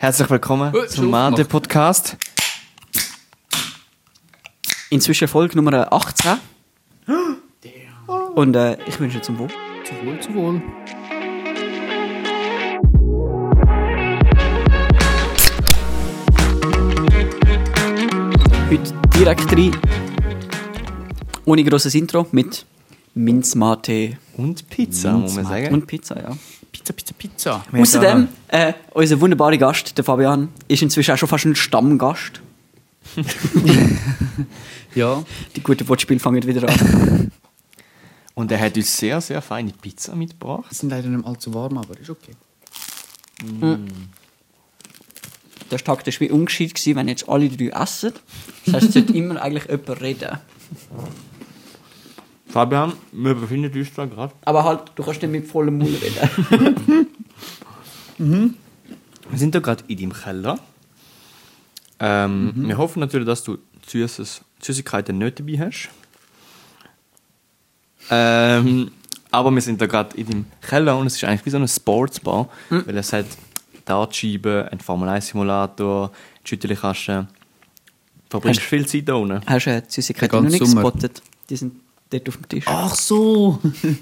Herzlich willkommen Oh, zum aufgemacht. Podcast. Inzwischen Folge Nummer 18. Und äh, ich wünsche zum Wohl. Zu wohl, zu wohl. Heute direkt rein. Ohne grosses Intro mit Minzmate Und Pizza, muss man sagen. und Pizza, ja. Pizza, Pizza, Pizza. Wir Außerdem, äh, unser wunderbarer Gast, der Fabian, ist inzwischen auch schon fast ein Stammgast. Ja. Die guten Wortspiele fangen wieder an. Und er hat uns sehr, sehr feine Pizza mitgebracht. Die sind leider nicht allzu warm, aber ist okay. Der Tag war wie ungescheit wenn jetzt alle drei essen. Das heisst, es sollte immer eigentlich jemand reden. Fabian, wir befinden uns da gerade. Aber halt, du kannst nicht mit vollem Mund reden. Wir sind da gerade in deinem Keller. Ähm, Mhm. Wir hoffen natürlich, dass du Süßes, Süßigkeiten nicht dabei hast. Ähm, aber wir sind da gerade in deinem Keller und es ist eigentlich wie so eine Sportsbar, Mhm. weil es hat Dartscheiben, einen Formel 1 Simulator, einen Schüttelkasten. Du verbringst Hast- viel Zeit da unten. Hast du äh, Süßigkeiten noch nicht gespottet? Die sind dort auf dem Tisch. Ach so.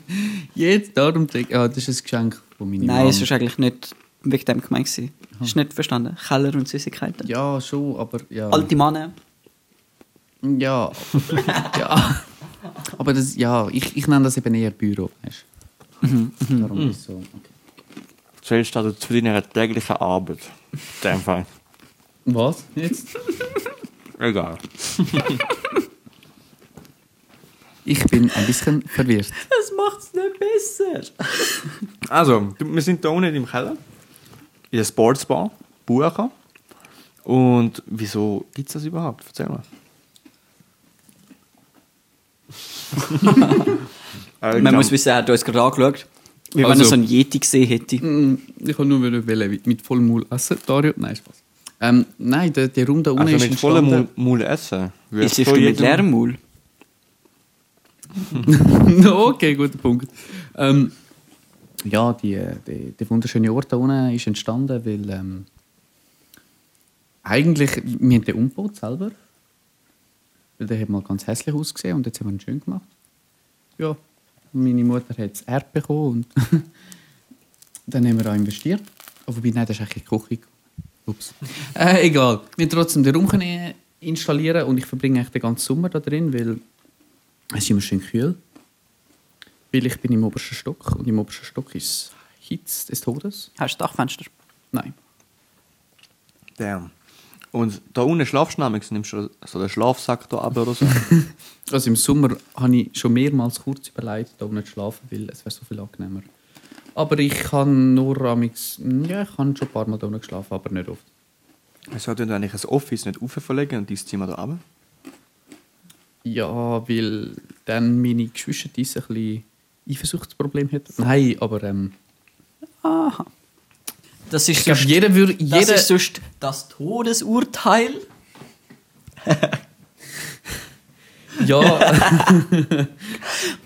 Jetzt darum denke Ja, das ist ein Geschenk von meiner Nein, Mom. es war eigentlich nicht wegen dem gemeint. gewesen. Hast du nicht verstanden? Keller und Süßigkeiten. Ja, schon, aber ja. Alte Männer. Ja. ja. Aber das, ja, ich, ich nenne das eben eher Büro, weißt du. Darum ist es so. Okay. Zählst du zu deiner täglichen Arbeit. In dem Fall. Was? Jetzt? Egal. Ich bin ein bisschen verwirrt. Das macht es nicht besser. Also, wir sind da unten im Keller. In der Sportsbar. Bucher. Und wieso gibt es das überhaupt? Erzähl mal. Man muss wissen, er hat uns gerade angeschaut, wie wenn Also- er so einen Yeti gesehen hätte. Mm, Ich kann nur wollen, mit vollem Maul essen. Dario? Nein, Spaß. Ähm, nein, der, der Raum da unten also ist mit vollem. Mund essen. Jetzt ist du mit leerem Maul. okay, guter Punkt. Ähm, ja, die, die, der wunderschöne Ort da unten ist entstanden, weil ähm, eigentlich, wir haben den umgebaut selber. Weil der hat mal ganz hässlich ausgesehen und jetzt haben wir ihn schön gemacht. Ja, meine Mutter hat das Erb bekommen und dann haben wir auch investiert. Oh, wobei, nein, das ist eigentlich die Küche. Ups. Äh, egal. Wir haben trotzdem den Raum installieren und ich verbringe eigentlich den ganzen Sommer da drin, weil es ist immer schön kühl. Weil ich bin im obersten Stock und im obersten Stock ist Hitze des Todes. Hast du Dachfenster? Nein. Damn. Und da unten schlafst du nämlich, nimmst du so den Schlafsack da ab oder so. Also im Sommer habe ich schon mehrmals kurz überlegt, da unten zu schlafen, weil es wäre so viel angenehmer. Aber ich kann nur amix, ja, ich habe schon ein paar Mal da unten geschlafen, aber nicht oft. Wieso tun eigentlich ein Office nicht verlegen und dein Zimmer da runter? Ja, weil dann meine Geschwister ein bisschen Eifersuchtsproblem hätten. Nein, aber ähm, Aha. Das ist ich glaube, jeder würde... das Jeder, ist sonst das Todesurteil. ja,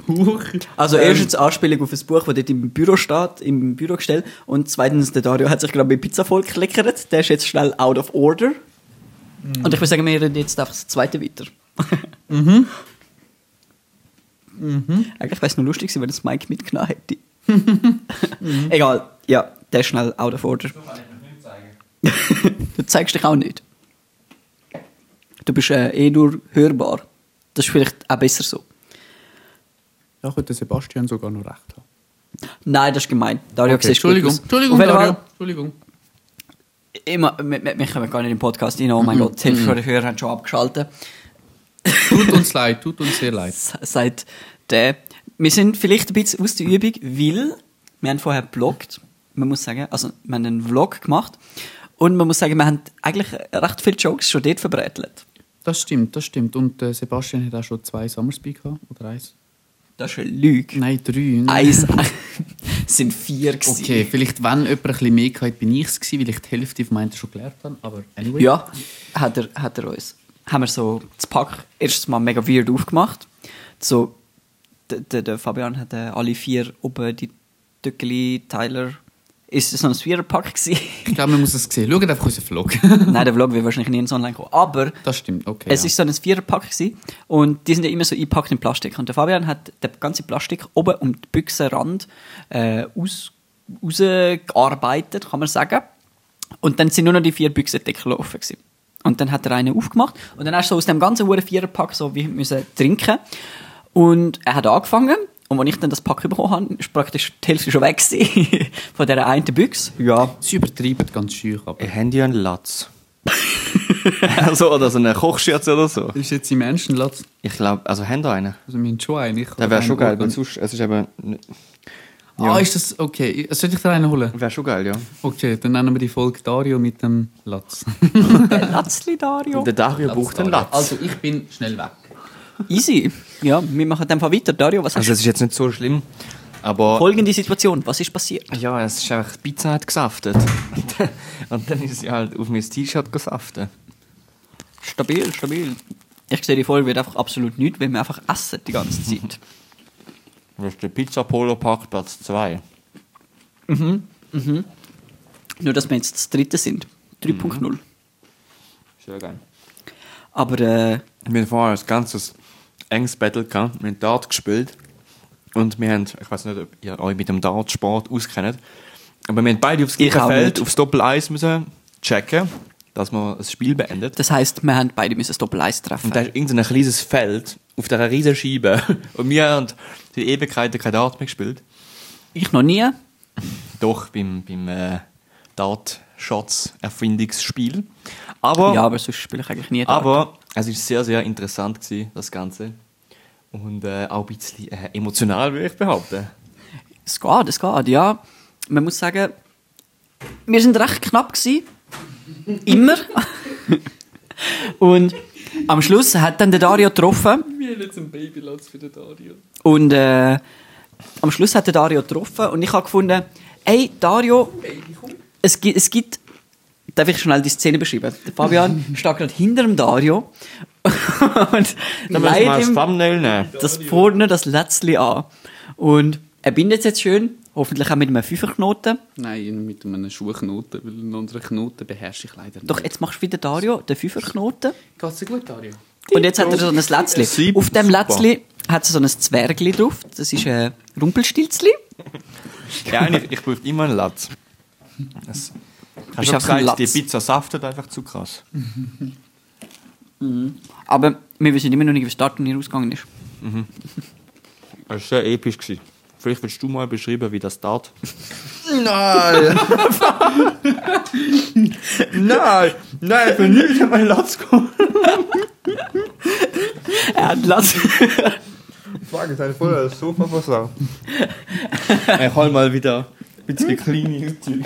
Huch. Also Ähm. erstens Anspielung auf ein Buch, das dort im Büro steht, im Bürogestell. Und zweitens, der Dario hat sich gerade mit Pizza vollgekleckert. Der ist jetzt schnell out of order. Mhm. Und ich würde sagen, wir reden jetzt einfach das zweite weiter. Mhm. Eigentlich wäre es nur lustig gewesen, wenn das Mike mitgenommen hätte. Mhm. Egal, ja, der ist schnell out of order. du zeigst dich auch nicht. Du bist äh, eh nur hörbar. Das ist vielleicht auch besser so. Da könnte Sebastian sogar noch recht haben. Nein, das ist gemein. Dario Okay, Entschuldigung. Entschuldigung, Dario. Fall, Entschuldigung. immer, wir, wir wir kommen gar nicht im Podcast rein. Oh mein Mhm, Gott, die Hälfte der Hörer haben schon abgeschaltet. Tut uns leid, tut uns sehr leid. Seit der. Wir sind vielleicht ein bisschen aus der Übung, weil wir haben vorher gebloggt. Man muss sagen, also wir haben einen Vlog gemacht. Und man muss sagen, wir haben eigentlich recht viele Jokes schon dort verbrätelt. Das stimmt, das stimmt. Und äh, Sebastian hat auch schon zwei Summerspeak gehabt, oder eins? Das ist eine Lüge. Nein, drei. Eins es sind vier gewesen. Okay, vielleicht, wenn jemand ein bisschen mehr hatte, bin ich es gewesen, weil ich die Hälfte von meinen schon gelernt habe. Aber anyway. Ja, hat er, hat er uns. Haben wir so das Pack erstes Mal mega weird aufgemacht. So, der, der, Fabian hat äh, alle vier oben die Töckeli, Tyler, ist es so ein Viererpack gewesen. Ich glaube, man muss es sehen. Schaut einfach unseren Vlog. Nein, der Vlog wird wahrscheinlich nie ins Online kommen. Aber Das stimmt, okay. es ja. ist so ein Viererpack gewesen und die sind ja immer so eingepackt in Plastik. Und der Fabian hat den ganzen Plastik oben um den Büchsenrand äh, aus, rausgearbeitet, kann man sagen. Und dann sind nur noch die vier Büchsendeckel offen gewesen. Und dann hat er einen aufgemacht und dann hast du so aus dem ganzen hohen Viererpack so wie müssen trinken. Und er hat angefangen und als ich dann das Pack bekommen habe, ist praktisch die Hälfte schon weg von dieser einen Büchse. Ja, Sie übertreiben ganz schön, aber... Ein Handy einen Latz. also, oder so eine Kochschürze oder so. Das ist jetzt im Menschenlatz. Ich glaube, also haben da einen. Also, wir haben schon einen. Ich Der wäre schon geil, einen weil sonst, es ist eben, Ah, ist das... Okay, soll ich da einen holen? wäre schon geil, ja. Okay, dann nennen wir die Folge Dario mit dem Latz. Latzli Dario. Der Dario braucht einen Latz. Also, ich bin schnell weg. Easy. Ja, wir machen dann einfach weiter. Dario, was hast Also, es ist jetzt nicht so schlimm, aber... Folgende Situation, was ist passiert? Ja, es ist einfach, die Pizza hat gesaftet. Und dann ist sie halt auf mein T-Shirt gesaftet. Stabil, stabil. Ich sehe, die Folge wird einfach absolut nichts, weil wir einfach essen die ganze Zeit. Das ist der Pizza Polo Parkplatz 2. Nur, dass wir jetzt das dritte sind. 3.0. Sehr geil. Aber äh, Wir haben vorher ein ganzes enges Battle gehabt. Wir haben Dart gespielt. Und wir haben, ich weiß nicht, ob ihr euch mit dem Dartsport auskennt, aber wir haben beide aufs Ich gleiche Feld, aufs Doppel-Eis müssen checken, dass man das Spiel beendet. das heisst, wir haben beide müssen das Doppel-Eis treffen. Und da ist irgendein kleines Feld auf dieser riesen Scheibe. Und wir haben die Ewigkeiten kein Dart mehr gespielt. ich noch nie. Doch, beim, beim äh, Dart-Shots-Erfindungsspiel. Aber, Ja, aber sonst spiele ich eigentlich nie Dart. aber es war sehr, sehr interessant, gewesen, das Ganze. Und äh, auch ein bisschen äh, emotional, würde ich behaupten. Es geht, es geht, ja. Man muss sagen, wir sind recht knapp gewesen. Immer. Und am Schluss hat dann der Dario getroffen. Wir haben jetzt einen Babylatz für den Dario. Und äh, am Schluss hat der Dario getroffen und ich habe gefunden, ey Dario, es gibt, es gibt, darf ich schnell die Szene beschreiben? Der Fabian steht gerade hinter dem Dario und Dann leitet ihm Thumbnail nehmen. das vorne das Lätzli an. Und er bindet es jetzt schön, hoffentlich auch mit einem Fünferknoten. Nein, mit einem Schuhknoten, weil einen anderen Knoten beherrsche ich leider nicht. Doch jetzt machst du wieder Dario, den Fünferknoten. Geht's dir gut, Dario? Und jetzt hat er so ein Lätzli. Auf dem. Lätzli hat er so ein Zwergli drauf. Das ist ein Rumpelstilzli. Ja, ich, ich brauche immer einen Latz. Das, hast du gesagt, die Latz. Pizza saftet einfach zu krass. Aber wir wissen immer noch nicht, wie das Startturnier ausgegangen ist. Das war sehr episch. Gewesen. Vielleicht willst du mal beschreiben, wie das Dart... Nein! nein! Nein, für nichts hat mein Latz gekommen. Er hat Latz. Habe ich vorher das Sofa versagt. ich hol mal wieder ein bisschen Zeug.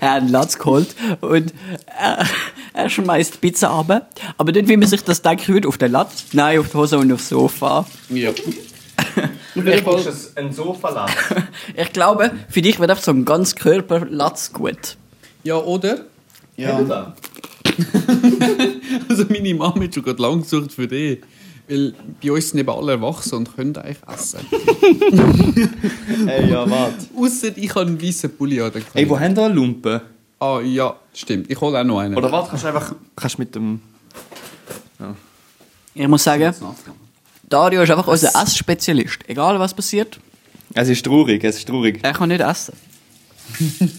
er hat einen Latz geholt und er, er schmeißt Pizza runter. Aber nicht, wie man sich das denken würde, auf den Latz. Nein, auf die Hose und aufs Sofa. Ja. Vielleicht ist es ein Sofalatz. Ich glaube, für dich wird einfach so ein ganz Körperlatz gut. Ja, oder? Ja. also meine Mama hat schon gerade lang gesucht für dich. Weil bei uns sind eben alle erwachsen und können eigentlich essen. Ey, ja, warte. Ausser ich habe einen weißen Pulli an. Ey, wo haben da Lumpen? Ah, ja, stimmt. Ich hole auch noch einen. Oder warte, kannst du einfach kannst mit dem... Ich muss sagen, Dario ist einfach unser Essspezialist. Egal was passiert, Es ist traurig, es ist traurig. er kann nicht essen.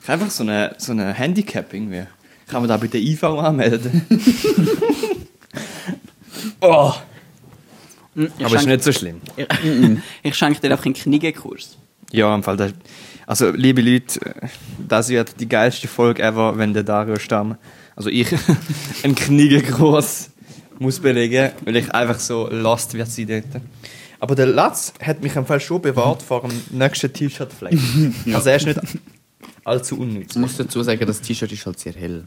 Ich habe einfach so eine, so eine Handicap irgendwie. Kann man da bei der IV anmelden? oh. Ich Aber ist schenke- nicht so schlimm. Ich, ich schenke dir einfach einen Kniegekurs. Ja, im Fall. Das, also, liebe Leute, das wird die geilste Folge ever, wenn der Dario Stamm, also ich, einen Kniegekurs muss belegen, weil ich einfach so lost wird sein dort. Aber der Latz hat mich im Fall schon bewahrt vor dem nächsten T-Shirt-Fleck. Also er ist nicht allzu unnütz. Ich muss dazu sagen, das T-Shirt ist halt sehr hell.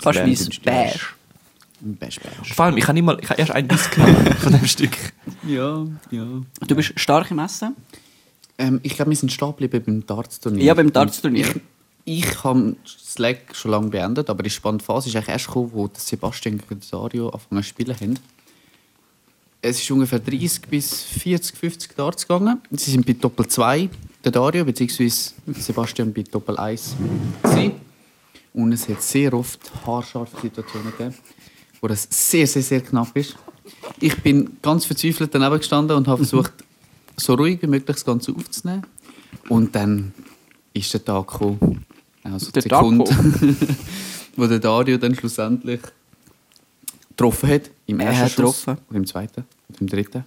Fast wäre wie ein Beige. Beige, beige. Vor allem, ich habe nicht mal, ich habe erst ein Biss genommen von dem Stück. Ja, ja. Du bist stark im Essen? Ähm, ich glaube, wir sind stehen geblieben beim Darts-Turnier. Ja, beim Darts-Turnier. Ich, habe Slack schon lange beendet, aber die spannende Phase ist eigentlich erst gekommen, wo Sebastian den Dario angefangen zu spielen haben. Es ist ungefähr 30 bis 40, 50 Darts gegangen. Sie sind bei Doppel 2, der Dario, beziehungsweise Sebastian bei Doppel 1. gewesen. Und es hat sehr oft haarscharfe Situationen gegeben, wo das sehr, sehr, sehr knapp ist. Ich bin ganz verzweifelt daneben gestanden und habe versucht, so ruhig wie möglich das Ganze aufzunehmen. Und dann ist der Tag gekommen. Also Der die Sekunde, wo der Dario dann schlussendlich getroffen hat. Im Er ersten hat Schuss. getroffen. Oder im zweiten. Oder im dritten.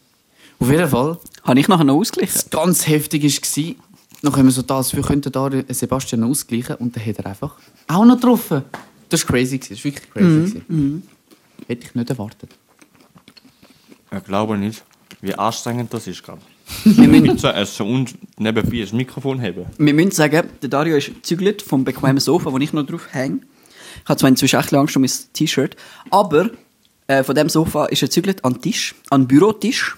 Auf jeden Fall, Habe ich nachher noch ausgeglichen? was ganz heftig war, nachdem wir so da, als wir könnten Dario Sebastian noch ausgleichen und dann hat er einfach auch noch getroffen. Das war crazy. gewesen. Das war wirklich crazy. gewesen. Hätte ich nicht erwartet. Ich glaube nicht, wie anstrengend das ist gerade. Wir müssen, Pizza essen und nebenbei ein Mikrofon haben. wir müssen sagen, der Dario ist gezügelt vom bequemen Sofa, wo ich noch drauf hänge. Ich habe zwar inzwischen echt Angst um mein T-Shirt, aber äh, von dem Sofa ist er gezügelt an den Tisch, an den Bürotisch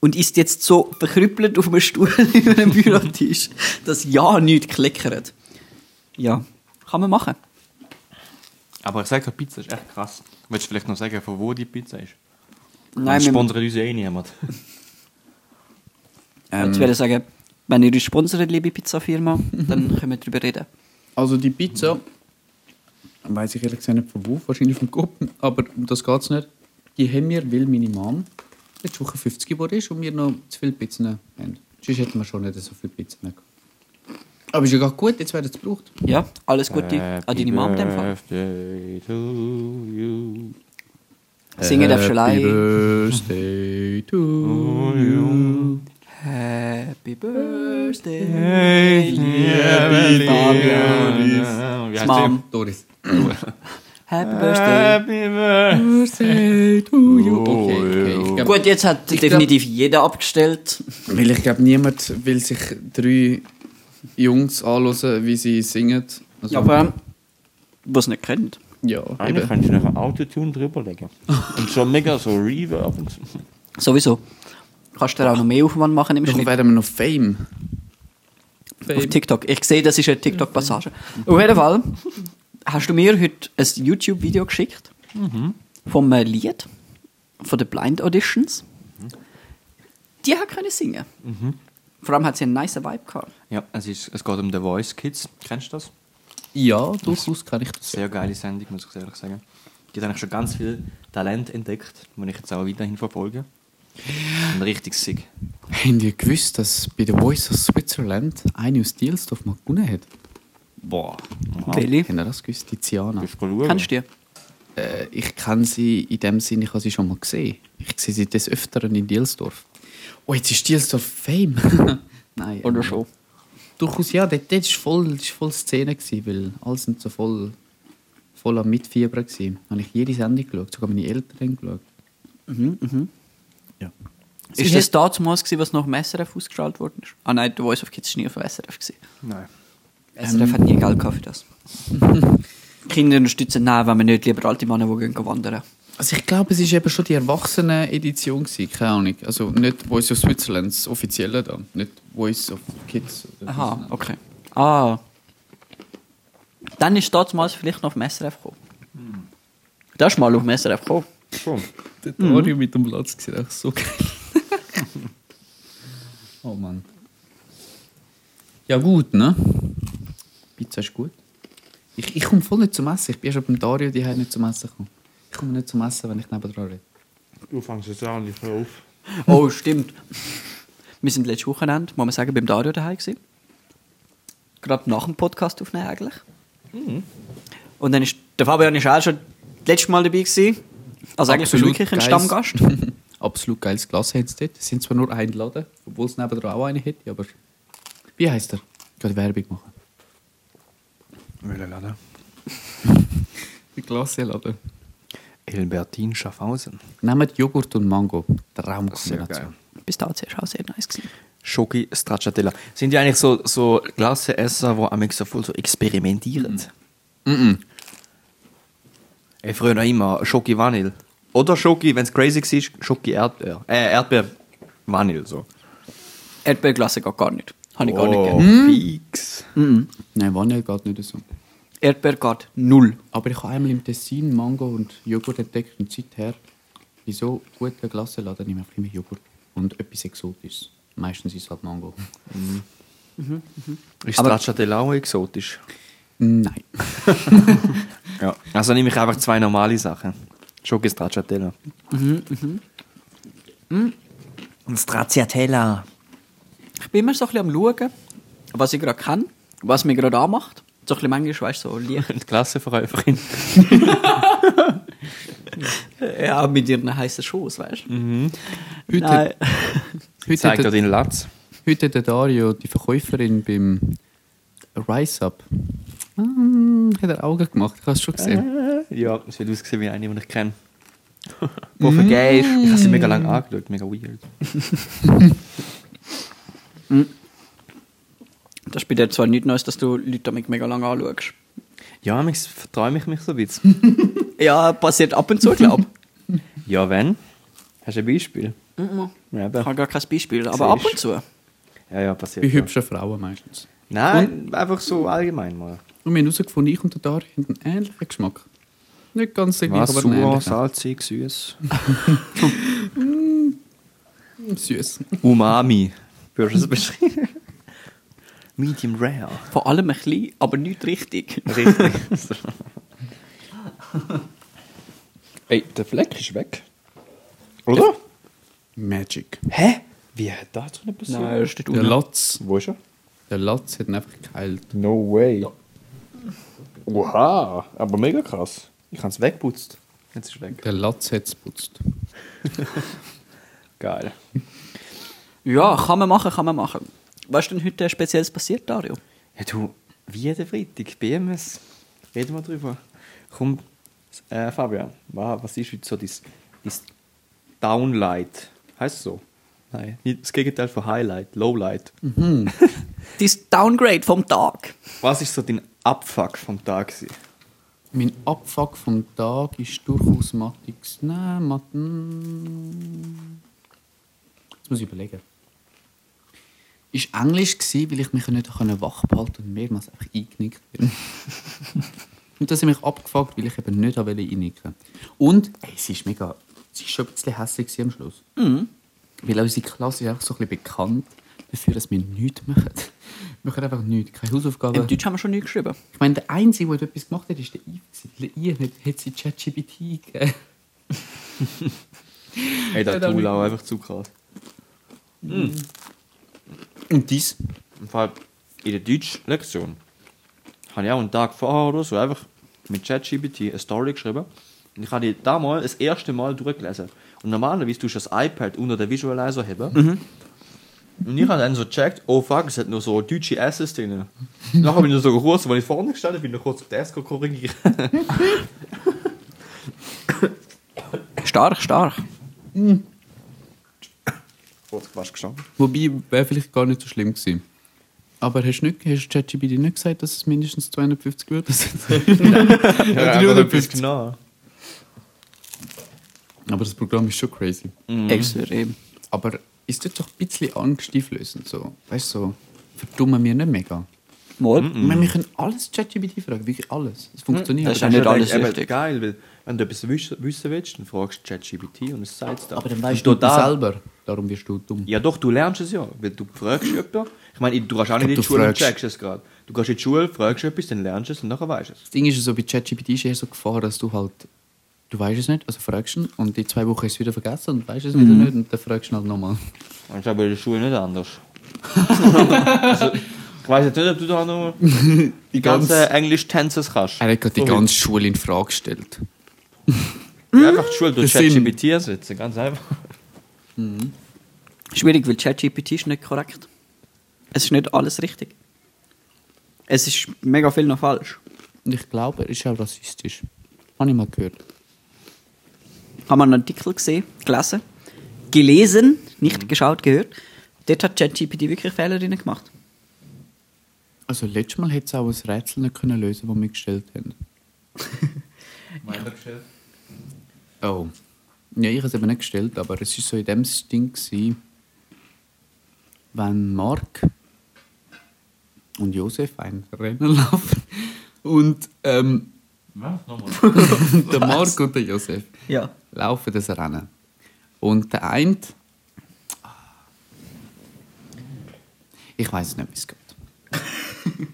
und ist jetzt so verkrüppelt auf einem Stuhl über dem Bürotisch, dass ja nichts klickert. Ja, kann man machen. Aber ich sage, die Pizza ist echt krass. Willst du vielleicht noch sagen, von wo die Pizza ist? Nein, wir, sponsert uns eh niemand. Ich würde sagen, wenn ihr uns sponsert, liebe Pizzafirma, dann können wir darüber reden. Also die Pizza, weiß ich ehrlich gesagt nicht von wo, wahrscheinlich vom Kopf, aber um das geht es nicht. Die haben wir, weil meine Mom letzte Woche 50 geworden ist und wir noch zu viele Pizzen haben. Sonst hätten wir schon nicht so viele Pizzen mehr gehabt. Aber ist ja gar gut, jetzt werden sie gebraucht. Ja, alles Gute an deine Mom in dem Fall. Singen darfst du allein. birthday to you. Happy Birthday, liebe Fabian. Wie heißt Mom. Doris. Happy Birthday. Happy Birthday. To you. Okay, okay. Ich glaub, Gut, jetzt hat definitiv jeder abgestellt. Weil ich glaube, niemand will sich drei Jungs anhören, wie sie singen. Also, Ja, aber was nicht kennt. ja, Eigentlich kannst du noch ein Autotune drüberlegen. Und schon mega so Reverb. Und so. Sowieso. Kannst du dir auch noch mehr Aufwand machen im Dann Schnitt. werden wir noch Fame. Auf TikTok. Ich sehe, das ist eine TikTok-Passage. Auf jeden Fall hast du mir heute ein YouTube-Video geschickt vom äh, Lied von den Blind Auditions. Die hat können singen. Vor allem hat sie einen nice Vibe gehabt. Ja, es, ist, es geht um The Voice Kids. Kennst du das? Ja, durchaus kann ich das. Sehr geile Sendung, muss ich ehrlich sagen. Die hat eigentlich schon ganz viel Talent entdeckt, das ich jetzt auch weiterhin verfolge. Und richtig sick. Haben ihr gewusst, dass bei The Voice of Switzerland eine aus Dielsdorf mal gewonnen hat? Boah. Welche? Habt ihr das gewusst? Die Ziana. Bist du schauen? Kennst du die? Äh, ich kenne sie in dem Sinne, ich habe sie schon mal gesehen. Ich sehe sie des Öfteren in Dielsdorf. Oh, jetzt ist Dielsdorf Fame. Nein. Oder ähm, schon? Durchaus, ja. Dort, dort war voll, das war voll Szene, gewesen, weil alle sind so voll, voll am Mitfiebern. Gewesen. Habe ich jede Sendung geschaut, sogar meine Eltern haben geschaut. Mhm, mhm. Ja. Ist das damals, gewesen, was noch im SRF ausgestrahlt worden ist? Ah nein, The Voice of Kids war nie auf dem SRF. Gewesen. Nein. SRF hat nie Geld gehabt für das. Kinder unterstützen nein, wenn wir nicht lieber alte Männer, die gehen wandern. Also ich glaube, es war eben schon die Erwachsenen-Edition, keine Ahnung. Also nicht Voice of Switzerland, das offizielle da. Nicht Voice of Kids. Aha, okay. Ah. Dann ist damals vielleicht noch auf dem SRF gekommen. Das ist mal auf dem SRF gekommen. Schon. Der Dario mit dem Platz sieht auch so geil. oh Mann. Ja gut, ne? Pizza ist gut. Ich, ich komme voll nicht zum Essen. Ich bin schon beim Dario, die haben nicht zum Essen gekommen. Ich komme nicht zum Essen, wenn ich nebenan rede. Du fängst jetzt auch nicht mehr auf. Oh, stimmt. Wir sind letztes Wochenende, muss man sagen, beim Dario daheim gewesen. Gerade nach dem Podcast aufnehmen eigentlich. Und dann ist der Fabian ist auch schon das letzte Mal dabei gewesen. Also eigentlich bist du wirklich ein geiles- Stammgast. Absolut geiles Glas haben sie dort. Es sind zwar nur eingeladen, obwohl es nebenan auch eine hätte, aber... Wie heisst er? Ich kann Werbung machen. Welcher Laden? Die Glasladen. Elbertin Schaffhausen. Nehmt Joghurt und Mango. Sehr Traumkombination. geil. Bis dazu ist auch sehr nice gewesen. Schoki Stracciatella. Sind die eigentlich so, so Glaseesser, die am so voll so experimentieren? Mhm. Ey, früher noch immer Schoki Vanille. Oder Schoki, wenn es crazy war, Schoki Erdbeer. Äh, Erdbeer Vanille, so. Erdbeerglasse geht gar nicht. Habe ich gar nicht Oh, gerne. Fix. Mhm. Nein, Vanille geht nicht so. Erdbeer geht null. Aber ich habe einmal im Tessin Mango und Joghurt entdeckt und seither bei so guten Glassenladen nehme ich einfach immer Joghurt und etwas Exotisches. Meistens ist es halt Mango. Ist Aber- Stracciatella auch exotisch? Nein. Ja. Also nehme ich einfach zwei normale Sachen. Schoki Stracciatella. Mhm, mhm. Stracciatella. Ich bin immer so ein bisschen am schauen, was ich gerade kann, was mich gerade anmacht. So ein bisschen manchmal, weißt du, so Licht. Die Klassenverkäuferin. Ja, mit ihren heißen Schoß, weißt du? Heute, Nein. heute, Zeigt dir deinen Latz. heute hat der Dario, die Verkäuferin beim Rise Up, ähm, hat er Augen gemacht. Ich habe es schon gesehen. Ja, es wird ausgesehen wie eine, die ich kenne. Wo vergehst. Ich habe sie mega lange angeschaut, mega weird. Das ist bei dir zwar nichts Neues, dass du Leute damit mega lange anschaust. Ja, ich verträume ich mich so ein bisschen. Ja, passiert ab und zu, glaube ja, wenn? Hast du ein Beispiel? ich. Ja, Ich habe gar kein Beispiel, aber ab und zu. ja, ja, passiert. Bei ja. hübschen Frauen meistens. Nein, einfach so allgemein mal. Und wir haben herausgefunden, ich und der Dario haben einen ähnlichen Geschmack. Nicht ganz der gleiche, aber einen ähnlichen. salzig, süß. Süß. Umami. Würdest du es beschreiben? Medium rare. Vor allem ein bisschen, aber nicht richtig. Richtig. Ey, der Fleck ist weg. Oder? Magic. Hä? Wie hat das drin passiert? Nein, das steht Der unten. Latz, Wo ist er? der Latz hat ihn einfach geheilt. No way. Oha, aber mega krass. Ich habe es wegputzt. Jetzt ist es weg. Der Latz hat es putzt. Geil. Ja, kann man machen, kann man machen. Was ist denn heute Spezielles passiert, Dario? Ja, du, wie jeden Freitag, BMS. Reden wir drüber. Komm, äh, Fabian, wa- was ist heute so dein, dein Downlight? Heißt es so? Nein, das Gegenteil von Highlight, Lowlight. Dein Downgrade vom Tag. Was ist so dein Abfuck vom Tag? gewesen? Mein Abfuck vom Tag ist durchaus Matix. Nein, Matten. Jetzt muss ich überlegen. Ist Englisch gsi, weil ich mich nicht wach behalten konnte und mehrmals einfach eingenickt bin. und das hat mich abgefuckt, weil ich eben nicht wollte einnicken. Und ey, sie ist mega, sie ist schon ein bisschen hässlich am Schluss. Weil unsere Klasse ist einfach so ein bisschen bekannt dafür, dass wir nichts machen. Wir machen einfach nichts, keine Hausaufgaben. Im Deutsch haben wir schon nicht geschrieben. Ich meine, der Einzige, der etwas gemacht hat, ist der Yves. Der Yves hat, hat sie ChatGPT gegeben. Ey, der Tool auch einfach zu krass. Und dies? Im Fall in der Deutsch-Lektion habe ich auch einen Tag vorher oder so einfach mit ChatGPT eine Story geschrieben. Und ich habe die damals das erste Mal durchgelesen. Und normalerweise tust du das iPad unter den Visualizer haben. Und ich habe dann so gecheckt, oh fuck, es hat nur so deutsche S's drin. Nachher bin ich so kurz, weil ich vorne gestanden bin, noch kurz auf den Desk korrigiert. Stark, stark. kurz fast gestanden. Wobei, wäre vielleicht gar nicht so schlimm gewesen. Aber hast du nicht, hast ChatGPT nicht gesagt, dass es mindestens 250 Wörter sind? Ja, aber etwas genau. Aber das Programm ist schon crazy. Extrem. Aber ist das doch ein bisschen angsteinflößend so? Weißt du, so, verdummen wir nicht mega. Mal. Ich meine, wir können alles ChatGPT fragen, wirklich alles. Es funktioniert. Das ist ja nicht Das alles eben richtig. geil, weil wenn du etwas wissen willst, dann fragst du ChatGPT und es sagt es dir. aber dann Und weißt du total- selber. Darum wirst du dumm. Ja doch, du lernst es ja, weil du fragst jemanden. Ich meine, du gehst auch nicht in die Schule und fragst. checkst es gerade. Du gehst in die Schule, fragst etwas, dann lernst du es und nachher weißt du es. Das Ding ist so, bei ChatGPT ist eher so Gefahr, dass du halt, du weißt es nicht, also fragst ihn und in zwei Wochen ist es wieder vergessen und weißt es wieder nicht und dann fragst du ihn halt nochmal. Das ist aber in der Schule nicht anders. also, ich weiß jetzt nicht, ob du da noch die ganzen ganz- Englisch-Tänze kannst. Er hat gerade die So ganze Schule in Frage gestellt. Ja, einfach die Schule durch ChatGPT ersetzen, ganz einfach. Schwierig, weil ChatGPT ist nicht korrekt. Es ist nicht alles richtig. Es ist mega viel noch falsch. Und ich glaube, er ist auch rassistisch. Habe ich mal gehört. Haben wir einen Artikel gesehen, gelesen, gelesen, nicht geschaut, gehört. Dort hat ChatGPT wirklich Fehler drin gemacht. Also letztes Mal hätte es auch ein Rätsel nicht können lösen das wir gestellt haben. Oh. Ja, ich habe es eben nicht gestellt, aber es war so in dem Ding, gewesen, wenn Mark und Josef ein Rennen laufen und ähm, Was? Nochmal. der Mark und der Josef Ja. laufen das Rennen. Und der eine. Ich weiß nicht, wie es geht.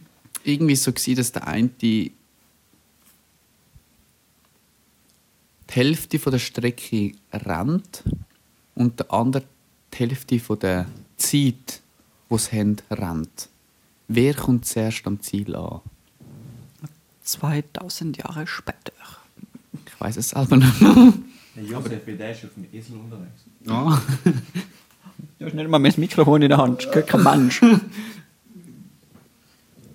Irgendwie so war, dass der eine die Hälfte von der Strecke rennt und der andere die Hälfte von der Zeit, die sie haben, rennt. Wer kommt zuerst am Ziel an? 2000 Jahre später. Ich weiß es selber nicht mehr. Der Josef, der ist auf dem Esel unterwegs. Ah. Du hast nicht mal mein Mikrofon in der Hand. Das gehört kein Mensch.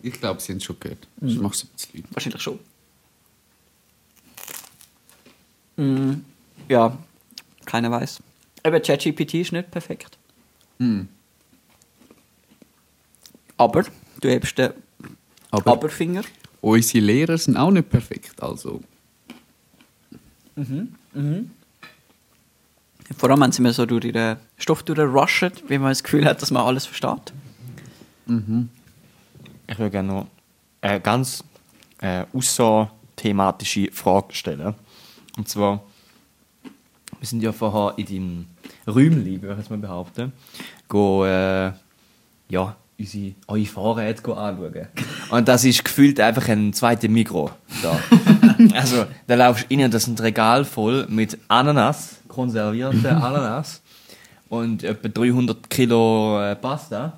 Ich glaube, sie haben es schon gehört. Ich mache es ein bisschen laut. Wahrscheinlich schon. Mm, ja, keiner weiß. Aber ChatGPT ist nicht perfekt. Aber du hebst den Aber Aberfinger. Unsere Lehrer sind auch nicht perfekt. Also, Vor allem, wenn sie mir so durch den Stoff durchrushen, wie man das Gefühl hat, dass man alles versteht. Ich würde gerne noch eine ganz äh, außerthematische Frage stellen. Und zwar, wir sind ja vorher in deinem Räumchen, würde ich jetzt mal behaupten, go, äh, ja, unsere, eure Fahrräder anschauen. Und das ist gefühlt einfach ein zweites Mikro da. also, da laufst du rein und das ist ein Regal voll mit Ananas, konservierte Ananas und etwa 300 Kilo äh, Pasta.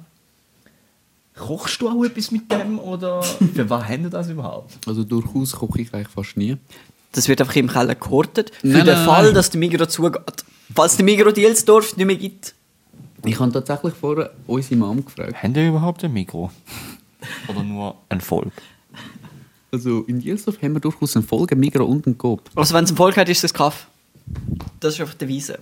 Kochst du auch etwas mit dem oder für was haben das überhaupt? also durchaus koche ich eigentlich fast nie. Das wird einfach im Keller gehortet, für Nein, den nein, Fall, nein. dass der Migros zugeht. Falls der Migros Dielsdorf nicht mehr gibt. Ich habe tatsächlich vorher unsere Mom gefragt. Haben die überhaupt ein Mikro? Oder nur ein Volk? Also in Jelsdorf haben wir durchaus einen Folge Migro und einen Coop. Also wenn es ein Volk hat, ist es Kaff. Das ist einfach der Wiese.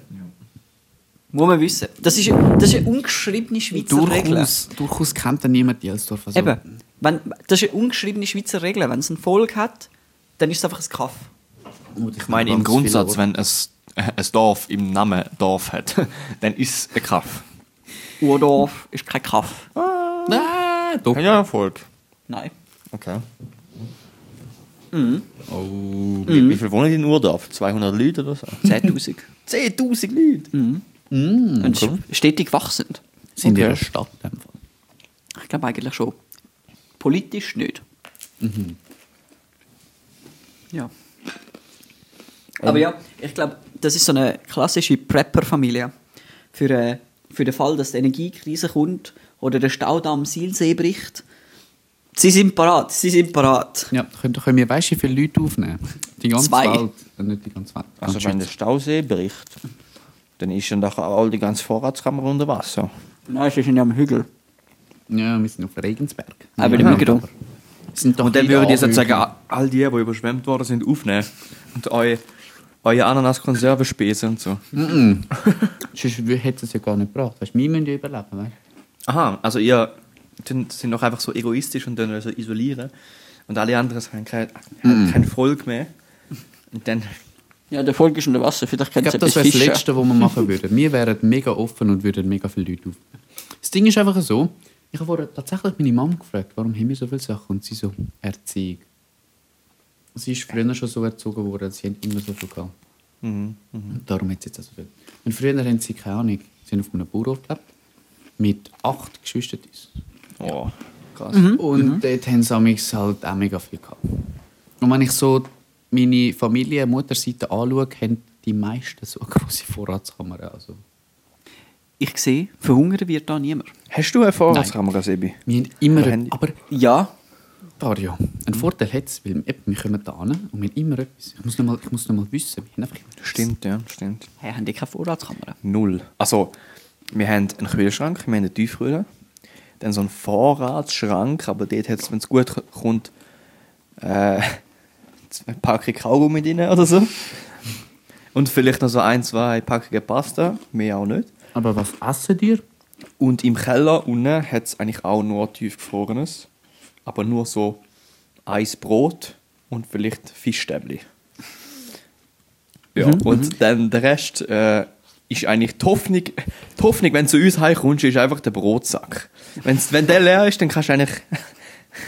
Muss man wissen. Das ist, das ist eine ungeschriebene Schweizer Regel. Durchaus, durchaus kennt dann niemand Jelsdorf. Also, Eben. Wenn, das ist eine ungeschriebene Schweizer Regel. Wenn es ein Volk hat, dann ist es einfach ein Kaff. Ich meine, im Grundsatz, wenn es ein Dorf im Namen Dorf hat, dann ist es ein Kaff. Urdorf ist kein Kaff. Nein, doch. Ja, Volk. Nein. Okay. Oh. Wie, wie viel wohnen in Urdorf? 200 Leute oder so? 10.000. 10.000 Leute? Und es ist stetig wachsend. Sind in Okay. der Stadt in dem Fall. Ich glaube eigentlich schon. Politisch nicht. Ja. Aber ja, ich glaube, das ist so eine klassische Prepper-Familie. Für, äh, für den Fall, dass die Energiekrise kommt oder der Staudamm am Silsee bricht. Sie sind parat, sie sind parat. Ja, können, können wir, weißt du, wie viele Leute aufnehmen? Die ganze Zwei. Welt. Äh, Nicht die ganze Welt. Also wenn der Stausee bricht, dann ist dann doch all die ganze Vorratskammer unter Wasser. Nein, sie sind ja am Hügel. Ja, wir sind auf Regensberg. Aber ja, der Migros. Sind doch Und dann viele würde ich jetzt Anhöhe. sagen, all die, die überschwemmt worden sind, aufnehmen. Und eure, eure Ananas-Konserve spesen und so. Sonst hätte es ja gar nicht gebracht. Weißt, du, wir müssen ja überleben. Weißt? Aha, also ihr sind sind doch einfach so egoistisch und dann so isolieren. Und alle anderen haben kein, haben kein Volk mehr. Und dann. Ja, der Volk ist unter Wasser, vielleicht Ich sie glaube, das wäre das. Letzte, was wir machen würden. Wir wären mega offen und würden mega viele Leute auf. Das Ding ist einfach so, ich habe vorher tatsächlich meine Mom gefragt, warum haben wir so viele Sachen? Und sie so, Erziehung. Sie ist früher schon so erzogen worden, sie haben immer so viel gehabt. Mhm. Und darum hat sie jetzt auch so viel. Und früher haben sie, keine Ahnung, sie haben auf einem Bauernhof gelebt, mit acht Geschwistern. Oh, krass. Und dort haben sie amigs halt auch mega viel gehabt. Und wenn ich so meine Familie, Mutterseite anschaue, haben die meisten so eine grosse Vorratskammer. Also, Ich sehe, verhungern wird da niemand. Hast du eine Vorratskamera, Sebi? wir haben immer... Aber Ja, Dario, ein Vorteil hat es, weil eben, wir kommen da hin und wir haben immer etwas. Ich muss noch mal, ich muss noch mal wissen, wir haben einfach etwas. Stimmt, ja, stimmt. hey, haben die keine Vorratskamera? Null. Also, wir haben einen Kühlschrank, wir haben eine Tiefkühle, dann so einen Vorratsschrank, aber dort hat es, wenn es gut kommt, äh, zwei Packungen Kaugummi drin oder so. Und vielleicht noch so ein, zwei Packungen Pasta, mehr auch nicht. Aber was essen dir? Und im Keller unten hat es eigentlich auch nur tiefgefrorenes, aber nur so Eis Brot und vielleicht Fischstäbli. Ja, und dann der Rest äh, ist eigentlich die Hoffnung, die Hoffnung, wenn du zu uns heimkommst, ist einfach der Brotsack. Wenn's, wenn der leer ist, dann kannst du eigentlich,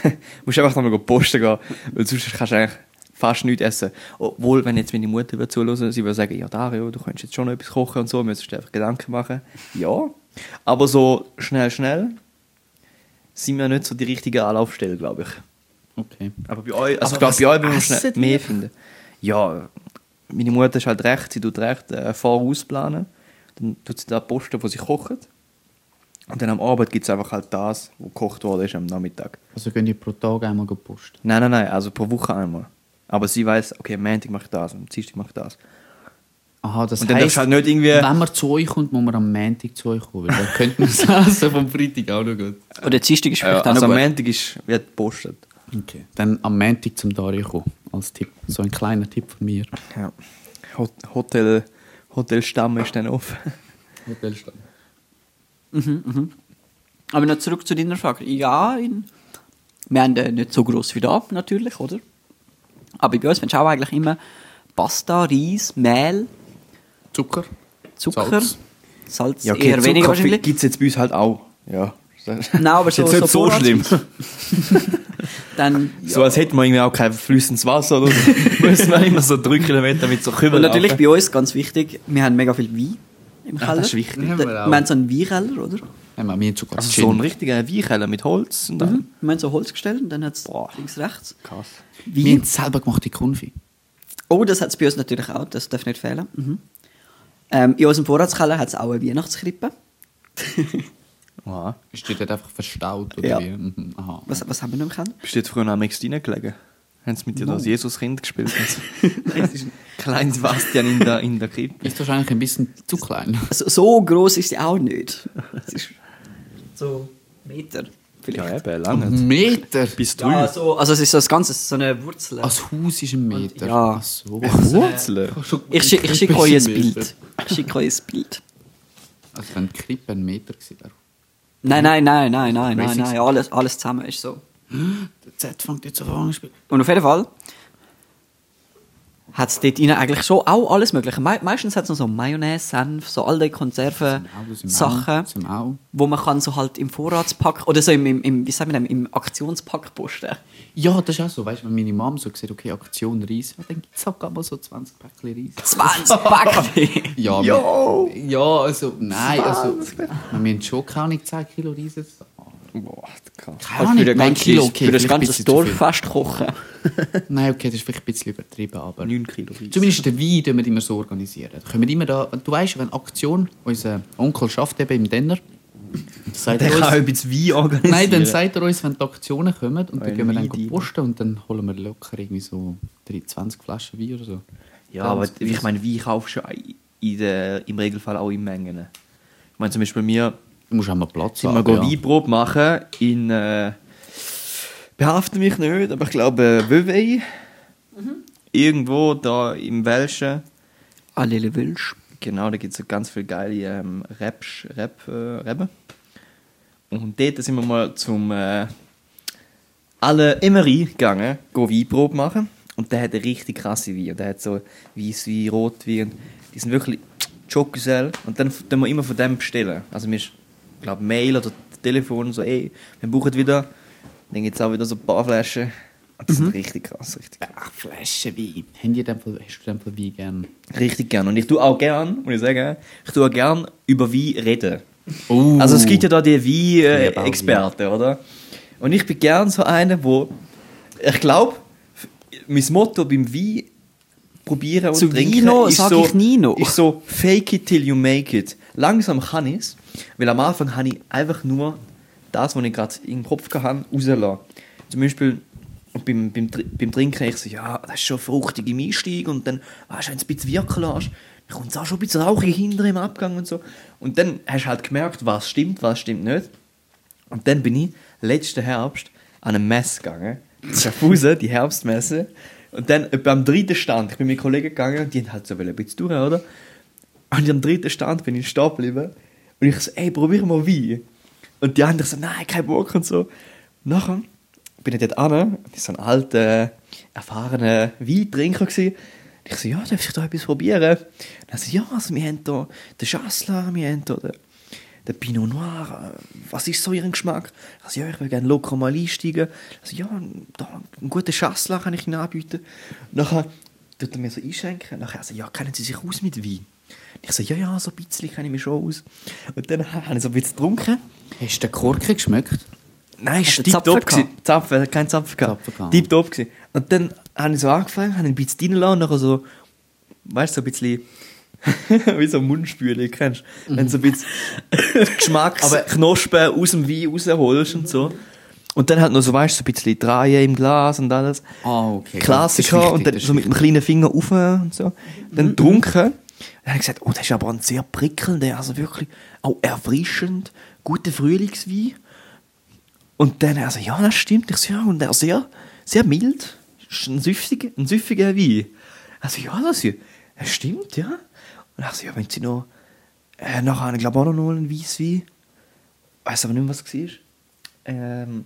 musst du einfach nochmal posten gehen, weil sonst kannst du eigentlich fast nichts essen. Obwohl, wenn jetzt meine Mutter würde zuhören, sie würde sagen, ja Dario, du könntest jetzt schon noch etwas kochen und so, müsstest dir einfach Gedanken machen. Ja, aber so schnell, schnell sind wir nicht so die richtige Anlaufstelle, glaube ich. Okay. Aber bei euch, also Aber ich glaube, bei euch müssen wir mehr finden. Ja, meine Mutter ist halt recht, sie tut recht äh, vorausplanen. Dann tut sie da posten, wo sie kocht. Und dann am Abend gibt es einfach halt das, was gekocht worden ist am Nachmittag. Also gehen die pro Tag einmal posten. Nein, nein, nein, also pro Woche einmal. Aber sie weiß, okay, am Montag mache ich das, am Dienstag mache ich das. Aha, das Und dann heisst, halt nicht irgendwie... wenn man zu euch kommt, muss man am Montag zu euch kommen. weil Dann könnte man das Essen vom Freitag auch noch gut. Oder Dienstag ist Ja, vielleicht auch also noch am gut. Montag ist, wird gepostet. Okay. Dann am Montag zum Dario kommen, als Tipp. So ein kleiner Tipp von mir. Ja. Hot Hotel, Hotel Stamm ist dann offen. Hotelstand. Aber noch zurück zu deiner Frage. Ja, in, wir haben äh, nicht so gross wie da, natürlich, oder? Aber bei uns findest du auch eigentlich immer Pasta, Reis, Mehl, Zucker. Zucker, Salz. Salz, Ja, okay, eher weniger wahrscheinlich. gibt es jetzt bei uns halt auch. Ja. Nein, aber Ist so, jetzt nicht so Vorrats- schlimm. Dann, So als hätten wir irgendwie auch kein flüssendes Wasser oder so. Müssen wir immer so drei Kilometer mit so Kübeln und natürlich laufen. bei uns ganz wichtig, wir haben mega viel Wein im Keller. das ist wichtig. Da- Haben wir Wir auch. haben so einen Weinkeller, oder? Ja, wir haben sogar Also so ein richtiger Weinkeller mit Holz und dann... Mhm. Wir haben so Holz gestellt und dann hat es links, rechts. Krass. Wir Wein. haben selber gemachte Konfi. Oh, das hat es bei uns natürlich auch, das darf nicht fehlen. Mhm. Ähm, in unserem Vorratskeller hat es auch eine Weihnachtskrippe. Aha. Ist die dort einfach verstaut? Oder Ja. wie? Mhm. Aha. Was, was haben wir noch im Keller? Bist du jetzt früher am Mix gelegen? Haben sie mit dir No. das Jesuskind gespielt? Nein, es ist ein kleines Bastian in der, in der Krippe. Ist wahrscheinlich ein bisschen zu klein. Also, so groß ist sie auch nicht. Es ist so Meter vielleicht. eben, lange. Meter? Bis drei. Ja, so, also es ist so das Ganze, so eine Wurzel. Als Haus ist ein Meter. Ja. Ach so. Wurzeln? ich schicke ich schick euch ein Bild. Ich schicke euch ein Bild. Also wenn die Krippe ein Meter gewesen wäre. Nein, nein, nein, nein, nein, nein, nein, alles, alles zusammen ist so. Der Z fängt jetzt an zu spielen. Und auf jeden Fall hat es dort rein eigentlich schon auch alles Mögliche. Me meistens hat es noch so Mayonnaise, Senf, so all die Konserven-Sachen, Zum auch. wo man kann so halt im Vorratspack oder so im, im, im wie man dem, im Aktionspack posten. Ja, das ist auch so. Weißt du, wenn meine Mom so sieht, okay, Aktion Reis, ja, dann gibt es halt mal so 20 Päckchen Reis. 20 Päckchen! Ja, wir- ja, also, nein, also, wir müssen schon keine Ahnung, 10 Kilo Reis jetzt haben. Boah, krass. Keine Ahnung, für nein, Kilo, okay, für das ganze Dorf viel. fast kochen. Nein, okay, das ist vielleicht ein bisschen übertrieben, aber... 9 Kilo Reis. Zumindest den Wein tun wir immer so organisieren. Da können wir immer da, du weißt, wenn Aktion, unser Onkel schafft eben im Denner, sagt Der er kann bisschen Wein organisieren. nein, dann sagt er uns, wenn die Aktionen kommen und dann gehen wir dann posten und dann holen wir locker irgendwie so 20 Flaschen Wein oder so. Ja, aber ich meine, Wein kaufst du in der, im Regelfall auch in Mengen. Ich meine, zum Beispiel mir Du musst auch mal Platz sind wir haben. ja. Weinprobe machen in... Äh, behafte mich nicht, aber ich glaube Vevey. Irgendwo da im Welschen. Alle Wünsch. Genau, da gibt es so ganz viele geile ähm, Rapsch, Rap, äh, Reben. Und dort sind wir mal zum äh, alle Emery gegangen, go Weinprobe machen. Und der hat eine richtig krasse Wein. Der hat so Weisswein, Rotwein. Die sind wirklich Schokusel. Und dann tun wir immer von dem bestellen. Also wir, ich glaube, Mail oder Telefon so, ey, wir brauchen wieder. Dann gibt es auch wieder so ein paar Flaschen. Und das sind richtig krass, richtig Ach, Flaschen Wein. Haben die den Fall, hast du den Fall Wein gern? Richtig gern. Und ich tue auch gern, muss ich sagen, ich tue auch gern über Wein reden. Oh. Also es gibt ja da die Wein-Experten, oder? Und ich bin gern so einer, wo ich glaube, mein Motto beim Wein probieren und Zu trinken Vino ist sag so, ich nie noch. ist so fake it till you make it. Langsam kann ich es, weil am Anfang habe ich einfach nur das, was ich gerade im Kopf hatte, rauslassen. Zum Beispiel beim, beim, beim Trinken, ich so, ja, das ist schon fruchtig im Einstieg und dann, weißt du, wenn du ein bisschen wirken lässt, dann kommt es auch schon ein bisschen rauchig hinter im Abgang und so. Und dann hast du halt gemerkt, was stimmt, was stimmt nicht. Und dann bin ich letzten Herbst an eine Messe gegangen, Schaffhausen, die Herbstmesse. Und dann etwa am dritten Stand, ich bin mit Kollegen gegangen die haben halt so ein bisschen durch, oder? Und am dritten Stand bin ich stehen geblieben und ich so, ey, probier mal Wein. Und die anderen so, nein, kein Bock und so. Und nachher bin ich dort an, war so ein alter, erfahrener Weintrinker. Gewesen. Und ich so, ja, darf ich da etwas probieren? Und dann so, ja, also wir haben da den Schassler, wir haben da den, der Pinot Noir, was ist so Ihren Geschmack? Also, ja, ich will gerne locker mal einsteigen. Also, ja, da, einen guten Schassler kann ich Ihnen anbieten. Nachher tut er mir so einschenken. Nachher also, ja, kennen Sie sich aus mit Wein? Ich so, ja, ja, so ein bisschen kenne ich mich schon aus. Und dann habe ich so ein bisschen getrunken. Hast du den Korken geschmeckt? Nein, ist Zapfen tiptop. Zapfen, hat keinen Zapfen gehabt. Zapfen. Tiptop. Und dann habe ich so angefangen, habe ihn ein bisschen reingelassen und nachher so, weißt du, so ein bisschen wie so Mundspüle, kennst du? Wenn du so ein bisschen Geschmacksknospen aus dem Wein rausholst und so. Und dann halt noch so, weißt du, so ein bisschen drehen im Glas und alles. Ah, okay. Klassiker ist und dann so mit dem kleinen Finger rauf und so. Dann getrunken. Dann habe ich gesagt, oh, das ist aber ein sehr prickelnder, also wirklich auch erfrischend, guter Frühlingswein. Und dann also, ja, das stimmt. Ich so, ja, und er sehr, sehr mild. Ein süffiger, ein süffiger Wein. Also, ja, das, das stimmt, ja. Und ich so, ja, wenn sie noch, äh, nachher ich glaube auch noch einen Weisswein. Weiß aber nicht mehr, was es war. Ähm,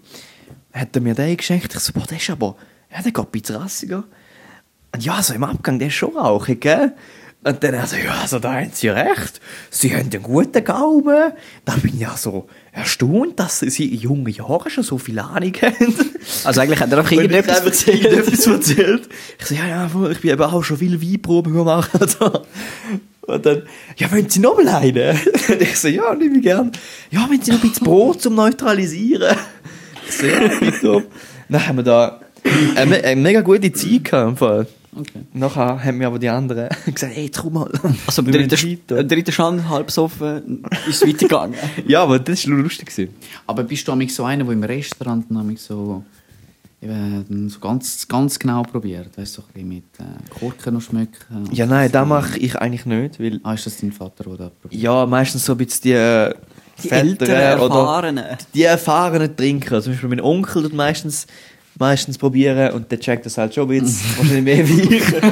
hat er mir den geschenkt. Ich so, boah, der ist aber, ja, der geht ein bisschen rassiger. Und ja, so im Abgang, der ist schon rauchig, gell? Und dann also, ja, also da haben sie recht. Sie haben einen guten Gaumen. Da bin ich ja so erstaunt, dass sie in jungen Jahren schon so viel Ahnung haben. Also eigentlich hat er einfach irgendetwas erzählt. irgendetwas erzählt. Ich so, ja, ja, ich bin eben auch schon viele Weinproben gemacht. Und dann, ja, wollen Sie noch mal eine? Und ich so, ja, nehme ich gern. Ja, wenn Sie noch ein bisschen Brot zum Neutralisieren. Ich so, ja, bitte. Dann haben wir da eine, eine mega gute Zeit gehabt. im Fall. Okay. Nachher haben mir aber die anderen gesagt, hey, trau mal. Also Wir dritten, dritten Stand, halb besoffen, ist es weitergegangen. Ja, aber das war lustig. gewesen. Aber bist du so einer, der im Restaurant so, eben, so ganz, ganz genau probiert? Weißt du, so ein mit äh, Korken noch schmecken? Ja, nein, das mache ich eigentlich nicht, weil Ah, ist das dein Vater, der das probiert? ja, meistens so ein bisschen die, äh, Die Väter älteren, oder erfahrenen. die erfahrenen Trinker. Zum Beispiel mein Onkel tut meistens, meistens probieren und der checkt das halt schon ein bisschen, wahrscheinlich mehr wie ich.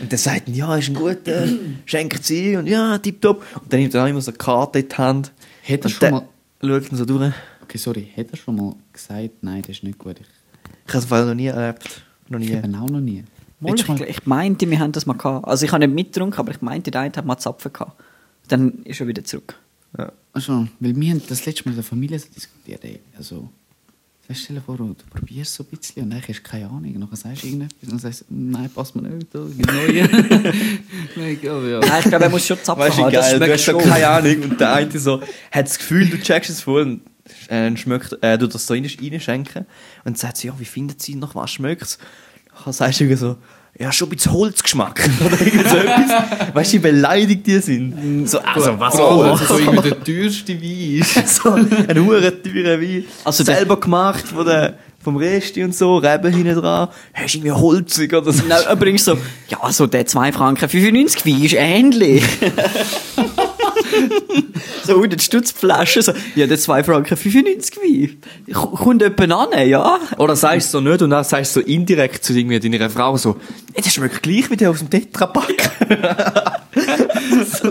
Und der sagt, ja, ist ein guter, schenkt sie und ja, tipptopp. Und dann nimmt er auch immer so eine Karte in die Hand. Hat er schon mal- Schaut ihn so durch. Okay, sorry, hat er schon mal gesagt, nein, das ist nicht gut? Ich, Ich habe es noch nie erlebt. Noch ich nie. habe auch noch nie. Mal, ich, ich meinte, wir haben das mal gehabt. Also ich habe nicht mitgetrunken, aber ich meinte, der eine hat mal Zapfen gehabt. Dann ist er wieder zurück. Ja. Also, weil wir haben das letzte Mal in der Familie so diskutiert. Ey. Also, stell dir vor, du probierst so ein bisschen und dann hast du keine Ahnung. Und dann sagst du irgendetwas und dann sagst du, nein, passt mir nicht. Neue. Nein, ich glaube, ja. Nein, ich glaube, er muss schon Zapfen Weißt du, haben. Das geil, du schmeckt hast schon. keine Ahnung und der eine so hat das Gefühl, du checkst es voll und äh, schmeckt, äh, du das so rein- reinschenken und sagt sie, ja, wie findet sie noch, was schmeckt's? Dann sagst du irgendwie so, ja, schon ein bisschen Holzgeschmack oder irgend so etwas. Weißt du, wie beleidigt die sind? So, also, was allem, Holz? so irgendwie der teuerste Wein ist. so ein hure teurer Wein. Also selber gemacht von der, vom Resti und so, Reben hinten dran. Hast du irgendwie holzig oder so? Nein, übrigens so, ja, so der 2 Franken 95 Wein ist ähnlich. so, und die Stutzflasche, so, ja, der 2 Franken 95 Wein. Kommt jemand an, ja? Oder sagst du so nicht und dann sagst du so indirekt zu irgendwie deiner Frau so, hey, das schmeckt gleich wie der aus dem Tetrapack. so.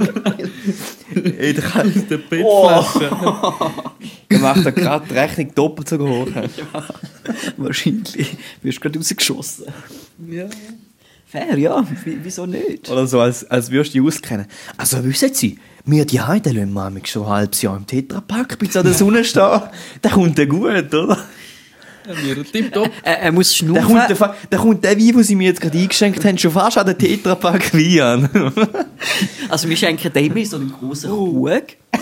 Ey, der kann aus der Bettflasche. Dann macht er gerade die Rechnung doppelt so hoch. Wahrscheinlich. Wirst gerade rausgeschossen. Ja. Fair, ja. W wieso nicht? Oder so, als, als würdest du dich auskennen. Also wissen Sie, wir die Heide lassen manchmal schon ein halbes Jahr im Tetrapack bis an der Sonne stehen. Der kommt der gut, oder? Tipptopp. Er, er muss schnaufen. kommt der, der kommt der Wein, den sie mir jetzt gerade eingeschenkt haben, schon fast an den Tetrapack Wein an. Also wir schenken dem in so einen grossen Krug,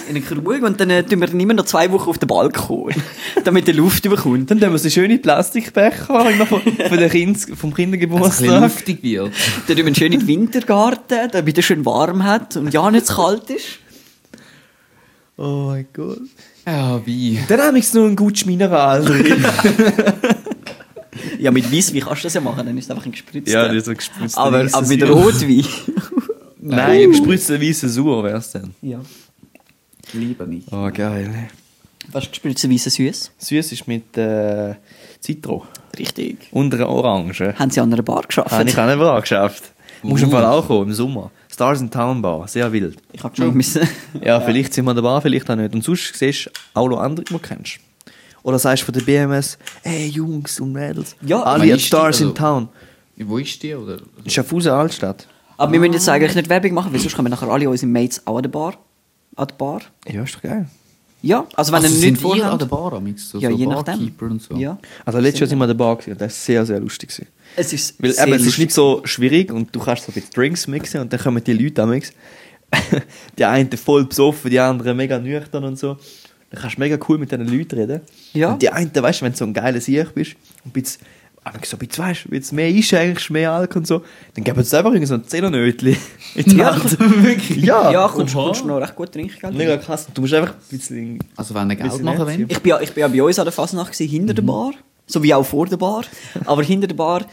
in einen Krug und dann äh, tun wir immer noch zwei Wochen auf den Balkon, damit er Luft bekommt. Dann tun wir so schöne Plastikbecher haben, immer von, von der kind, vom Dass es ein bisschen Kindergeburtstag. luftig wird. Dann tun wir einen schönen Wintergarten, damit er schön warm hat und ja nicht zu kalt ist. Oh mein Gott. Ja, Wein. Dann habe ich noch ein gutes Mineral drin. Ja, mit Weisswein kannst du das ja machen, dann ist es einfach ein gespritzter. ja, das ist so gespritzt. aber, aber mit Rotwein. Nein, gespritzter weißer Sauer wär's dann. ja. Liebe mich. Oh, geil. Was ist gespritzter weißer Süß? Süß ist mit äh, Zitro. Richtig. Und einer Orange. Haben sie an einer Bar geschafft? Habe ich auch nicht angeschafft. Muss im Uh. Fall auch kommen, im Sommer. Stars in Town Bar, sehr wild. Ich hab schon müssen. Ja, vielleicht sind wir da Bar, vielleicht auch nicht. Und sonst siehst du auch noch andere, die du kennst. Oder sagst du von der BMS, hey Jungs und Mädels, Ja, alle ist die? Stars in Also- Town. Wo ist die? Oder? Schaffhausen Altstadt. Aber wir müssen jetzt eigentlich nicht Werbung machen, weil sonst kommen nachher alle unsere Mates auch an der Bar. An der Bar. Ja, ist doch geil. Ja, also wenn Also ihr nicht ihr an der. Bar so, Ja, so je nachdem. Barkeeper und so. Ja. Also letztes Jahr sind wir an der Bar gewesen das war sehr, sehr lustig. Gewesen. Es ist Weil eben, es ist nicht so schwierig und du kannst so ein bisschen Drinks mixen und dann kommen die Leute amix. die einen voll besoffen, die anderen mega nüchtern und so. Dann kannst du mega cool mit diesen Leuten reden. Ja. Und die einen, weißt du, wenn du so ein geiler Sieg bist und ein bisschen, aber so ein bisschen, weißt du, jetzt mehr einschenkst, mehr Alkohol und so, dann geben sie einfach irgendwie so ein Zehnernötchen in die Ja, Hand. wirklich. Ja. Ja, kommst, kommst du noch recht gut Trinkgeld. Mega krass. Du musst einfach ein bisschen... Also wenn ihr Geld machen wollt. Ich bin, ja, ich bin ja bei uns an der Fasnacht gewesen, hinter Mhm. der Bar. So wie auch vor der Bar. Aber hinter der Bar,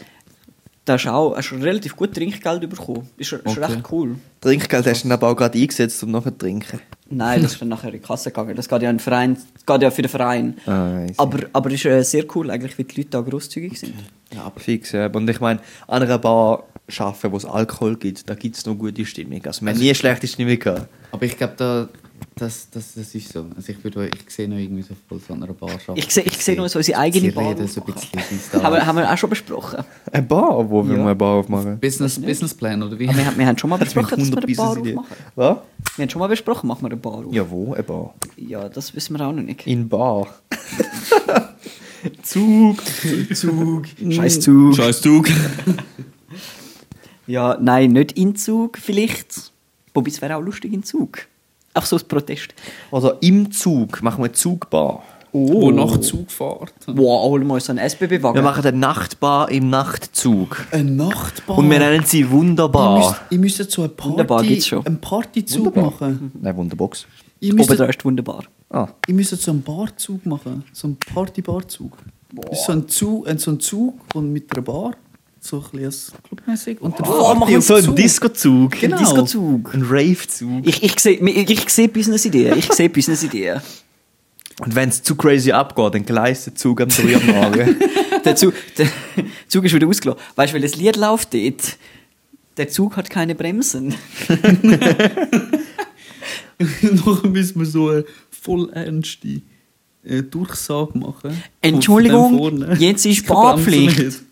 da hast du auch hast du relativ gut Trinkgeld bekommen. Ist, ist Okay. recht cool. Trinkgeld hast du dann aber auch gerade eingesetzt, um nachher zu trinken. Nein, das ist dann nachher in die Kasse gegangen. Das geht ja, in Verein, geht ja für den Verein. Ah, aber, aber ist äh, sehr cool, eigentlich, wie die Leute da grosszügig sind. Ja, aber fix, ja. Und ich meine, an einer Bar arbeiten, wo es Alkohol gibt, da gibt es noch gute Stimmung. Also wir haben nie schlechte Stimmung gehabt. Aber ich glaube, da, das, das, das ist so. Also ich, würde, ich sehe noch irgendwie so voll so einer Bar arbeiten. Ich sehe ich sehe noch so unsere eigene Sie Bar. reden so ein bisschen haben, wir, haben wir auch schon besprochen. Eine Bar? Wo will Ja. man eine Bar aufmachen? Business, Businessplan oder wie? Aber wir, haben- wir haben schon mal besprochen, dass wir eine Bar aufmachen. Was? Wir haben schon mal besprochen, machen wir eine Bar auf. Ja, wo? Eine Bar. Ja, das wissen wir auch noch nicht. In Bar. Zug. Zug. Scheiß Zug. Scheiß Zug. Ja, nein, nicht in Zug vielleicht. Wobei es wäre auch lustig in Zug. Auch so als Protest. Oder im Zug machen wir eine Zugbar. Wo nach Zug fährt. Wow, holen wir uns so einen SBB-Wagen. Wir machen eine Nachtbar im Nachtzug. Eine Nachtbar. Und wir nennen sie Wunderbar. Ihr müsst, ihr müsst so eine Wunderbar Party, gibt's schon. einen Partyzug machen. Nein, Wunderbox. Ihr müsst, Oben dran ist wunderbar. Ah. ihr müsst so einen Barzug machen. So einen Party-Barzug. Das ist so ein Zug, so ein Zug und mit einer Bar. So ein bisschen clubmäßig. Und dann Oh, machen So ein Zug. Disco-Zug. Genau. Disco-Zug. Ein Rave-Zug. Ich, ich sehe ich, ich sehe Business-Ideen. Ich sehe Business-Ideen. Und wenn es zu crazy abgeht, dann gleist der Zug am 3 am Morgen. Der Zug, der Zug ist wieder ausgelassen. Weißt du, weil das Lied läuft dort. Der Zug hat keine Bremsen. Nachher müssen wir so eine voll ernste äh, Durchsage machen. Entschuldigung, jetzt ist nicht.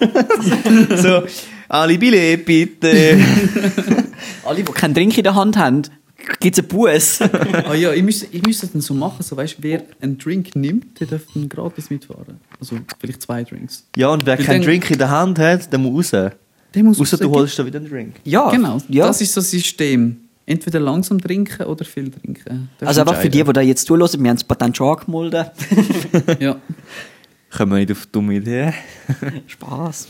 so, alle Billett bitte. Alle, die keinen Drink in der Hand haben, gibt es einen Bus. ah ja, ich müsste, ich müsste dann so machen, so weißt, wer einen Drink nimmt, der darf dann gratis mitfahren. Also vielleicht zwei Drinks. Ja, und wer Weil keinen dann- Drink in der Hand hat, der muss raus. Der muss Außer du holst da wieder einen Drink. Ja, Genau, Ja. das ist so ein System. Entweder langsam trinken oder viel trinken. Darfst also einfach für die, die da jetzt zuhören, wir haben das Patent schon angemeldet. Ja. Kommen wir nicht auf dumme Ideen. Spaß.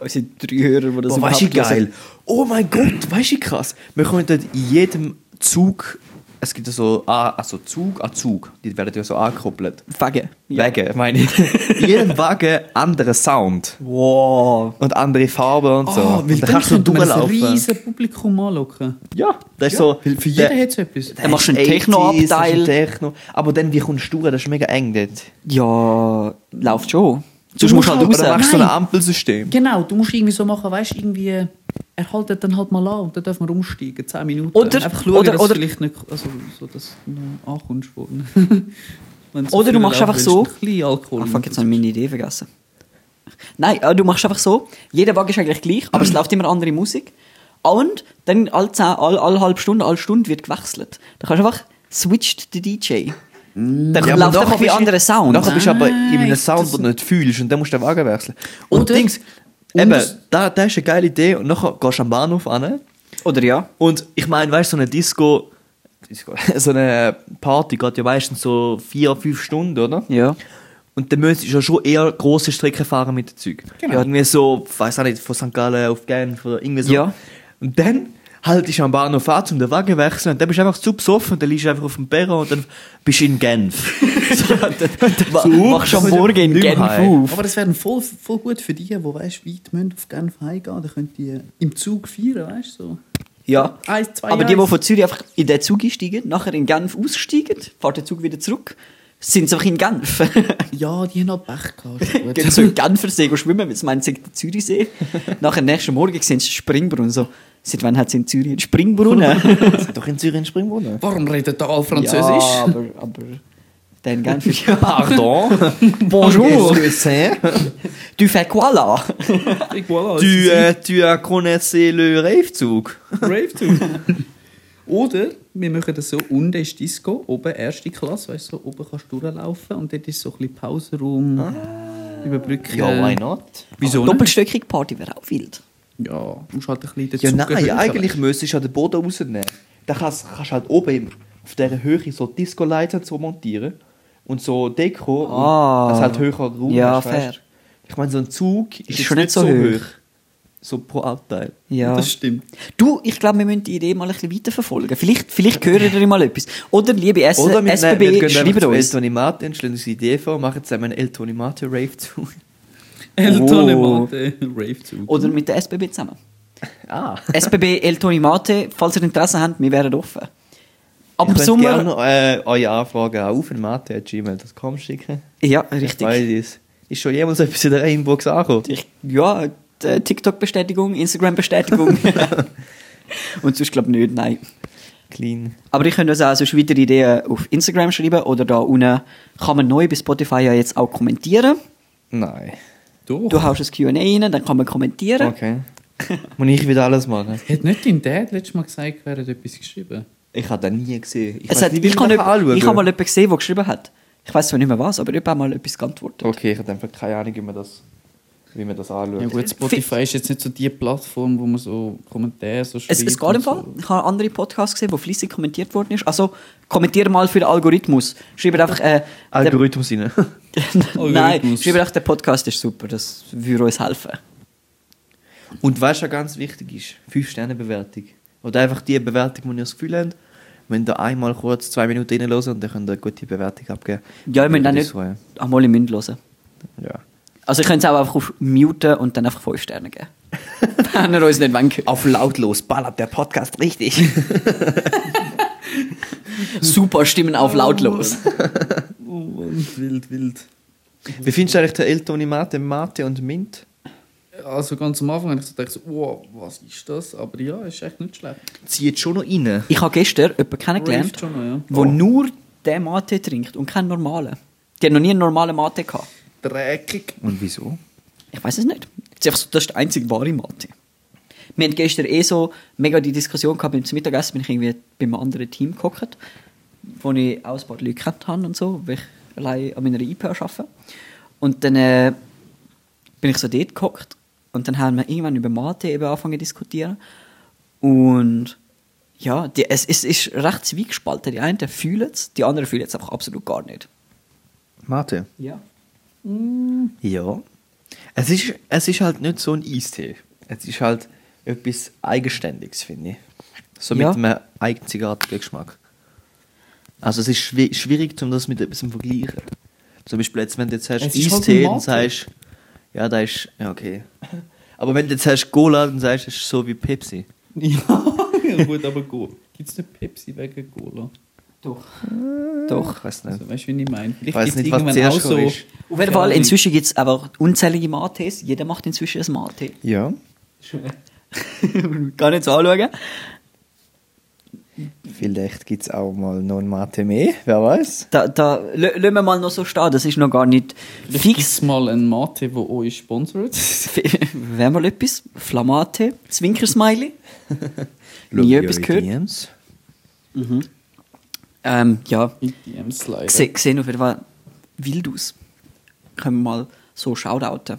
Unsere drei Hörer, die das Boah, weißt du, überhaupt geil. Oh mein Gott, weißt du, krass. Wir können dort in jedem Zug, es gibt ja so, ah, also Zug an Zug, die werden ja so angekoppelt. Wagen. Ja. Wagen, meine ich. in jedem Wagen anderer Sound. Wow. Und andere Farben und so. Ah, weil und dann kannst du man ein durchlaufen. riesen Publikum anlocken. Ja, das ist so. Weil für jeden hat es etwas. Dann machst du einen 80s, Techno-Abteil. Techno. Aber dann, wie kommst du durch? Das ist mega eng dort. Ja, läuft schon. Sonst musst du halt Oder raus. machst du so ein Nein. Ampelsystem. Genau, du musst irgendwie so machen, weißt du, irgendwie, er haltet dann halt mal an und dann dürfen wir umsteigen, 10 Minuten. Oder- Einfach schauen, oder- dass oder- du vielleicht nicht, also so, dass du noch ankommst du Oder du machst einfach so- Ein Alkohol. Ah, fuck, jetzt habe ich meine Idee vergessen. Nein, äh, du machst einfach so, jeder Wagen ist eigentlich gleich, aber es läuft immer andere Musik. Und dann alle, zehn, alle, alle halbe Stunde, alle Stunde wird gewechselt. Da kannst du einfach switcht den DJ. Dann Ja, läuft einfach wie anderer Sound. Nachher bist du aber in einem Sound, das- den du nicht fühlst und dann musst du den Wagen wechseln. Und Oder- Dings, und eben, das- da, da ist eine geile Idee und nachher gehst du am Bahnhof an Oder ja? und ich meine, weißt du, so eine Disco, Disco so eine Party geht ja meistens so vier, fünf Stunden, oder? Ja. Und dann müsstest du ja schon eher große Strecken fahren mit dem Zeug. Genau. Ja, irgendwie so, weiß auch nicht, von St. Gallen auf Genf oder irgendwie so. Ja. Und dann haltest du am Bahnhof an, um den Wagen zu wechseln und dann bist du einfach zu besoffen und dann liegst du einfach auf dem Perron und dann bist du in Genf. So, machst du am Morgen in Genf auf. Aber das wäre voll, voll gut für die, die weißt, weit müssen auf Genf heimgehen. Dann könnt ihr im Zug feiern, weißt du? So. Ja. Eins, zwei, Aber die, die von Zürich einfach in den Zug einsteigen, nachher in Genf aussteigen, fährt der Zug wieder zurück, sind sie einfach in Genf. Ja, die haben halt Pech gehabt. Gehen so in Genfersee schwimmen, weil sie meinen, sie Zürichsee. Nachher nächsten Morgen sehen sie den Springbrunnen. So, seit wann hat sie in Zürich einen Springbrunnen? Sind doch in Zürich in Springbrunnen. Warum redet da all Französisch? Ja, aber, aber in Genf ist ja... Pardon. Bonjour, tu fais quoi là? Tu, äh, tu as connaissé le Rave-Zug. sind Rave Tour. Oder wir machen das so, unten ist Disco, oben erste Klasse, weißt du, so, oben kannst du durchlaufen und dort ist so ein bisschen Pausenraum, überbrücken. Ja, why not? Wieso nicht? Doppelstöckige Party wäre auch wild. Ja, musst halt ein bisschen Ja, dazu nein, gehören. eigentlich müsstest du ja den Boden rausnehmen. Dann kannst du halt oben im- auf dieser Höhe so Disco-Lights so montieren und so Deko, Ah. und dass halt höher Raum Ja, fair. Ich meine, so ein Zug ist, Ist jetzt schon nicht so hoch. So pro Abteil. Ja. Das stimmt. Du, ich glaube, wir müssen die Idee mal ein bisschen weiterverfolgen. Vielleicht, vielleicht hören ihr mal etwas. Oder, liebe S Oder wir, SBB, wir gehen schreibt einfach zu El uns. Tonimate und stellen uns die Idee vor, machen zusammen einen El Tonimate Rave zu. Eltone Oh. Mate, Rave zu. Oder mit der SBB zusammen. Ah. SBB El Toni Mate, falls ihr Interesse habt, wir wären offen. Ab könnt Sommer. gerne äh, eure Anfragen auch auf mate.gmail.com schicken. Ja, Weil richtig. das ist schon jemals etwas in der Inbox angekommen. Ich, ja, die TikTok-Bestätigung, Instagram-Bestätigung. Und sonst glaube ich nicht, nein. Clean. Aber ich könnte uns auch sonst weitere Ideen auf Instagram schreiben oder da unten kann man neu bei Spotify ja jetzt auch kommentieren. Nein. Doch. Du haust ein Q&A rein, dann kann man kommentieren. Okay. Muss ich wieder alles machen? Hat nicht dein Dad letztes Mal gesagt, wer hat etwas geschrieben? Ich habe den nie gesehen. Ich Es hat, nicht, ich, kann das anschauen ich habe mal jemanden gesehen, der geschrieben hat. Ich weiß zwar nicht mehr was, aber jemand hat mal etwas geantwortet. Okay, ich habe einfach keine Ahnung, wie man das, wie man das anschaut. Ja gut, Spotify ist jetzt nicht so die Plattform, wo man so Kommentare so schreibt. Es, es geht im Fall. so. Ich habe andere Podcasts gesehen, wo fließig kommentiert worden ist. Also, kommentiere mal für den Algorithmus. Schreibt einfach, äh, Algorithmus rein. Nein, schreibt einfach, der Podcast ist super. Das würde uns helfen. Und was ganz wichtig ist? 5-Sterne-Bewertung. Oder einfach die Bewertung, die ihr das Gefühl habt, wenn ihr einmal kurz zwei Minuten reinhören und dann könnt ihr eine gute Bewertung abgeben. Ja, ich meine dann nicht einmal im Mund hören. Ja. Also, ich könnte es auch einfach auf Muten und dann einfach 5 Sterne geben. Wenn ihr uns nicht wendet. Auf lautlos ballert der Podcast richtig. Super Stimmen auf lautlos. Oh Mann, wild, wild. Wie findest du eigentlich den El Tonimate, Mate und Mint? Also ganz am Anfang habe ich so gedacht, wow, was ist das? Aber ja, ist echt nicht schlecht. Zieht schon noch rein. Ich habe gestern jemanden kennengelernt, schon noch, ja. der nur den Mate trinkt und keinen normalen. Die hat noch nie einen normalen Mate gehabt. Dreckig. Und wieso? Ich weiß es nicht. Das ist, einfach so, das ist der einzige wahre Mate. Wir haben gestern eh so mega die Diskussion gehabt, beim Mittagessen bin ich irgendwie beim anderen Team gehockt, wo ich auch ein paar Leute kennt habe und so, weil ich allein an meiner IP arbeite. Und dann äh, bin ich so dort gehockt und dann haben wir irgendwann über Mate eben angefangen zu diskutieren. Und ja, die, es, es ist recht zwiegespalten. Die einen fühlen es, die anderen fühlen es einfach absolut gar nicht. Mate? Ja. Ja. Es ist, es ist halt nicht so ein Eistee. Es ist halt etwas Eigenständiges, finde ich. So mit Ja. einem einzigartigen Geschmack. Also es ist schwi- schwierig, um das mit etwas zu vergleichen. Zum Beispiel jetzt, wenn du jetzt hast halt Eistee, dann sagst ja, da ist, ja okay. Aber wenn du jetzt hast Cola, dann sagst du, es ist so wie Pepsi. Ja, ja gut, aber Cola. Gibt es nicht Pepsi wegen Cola? Doch. Doch. Ich weiß nicht. Also, weißt du, wie ich meine? Ich weiß nicht, was zuerst auch so- ist. Auf jeden Fall, inzwischen gibt es einfach unzählige Mates. Jeder macht inzwischen ein Mate. Ja. Gar nicht so anschauen. Vielleicht gibt es auch mal noch ein Mate mehr, wer weiß. Da, da lassen wir mal noch so stehen. Das ist noch gar nicht Fix fix. mal ein Mate, wo euch sponsert. Wäre mal etwas. Flamate, Zwinkersmiley. Nie etwas gehört. DMs. Ähm, ja, In DM Slider. Se- sehen auf jeden Fall wild aus. Können wir mal so shoutouten.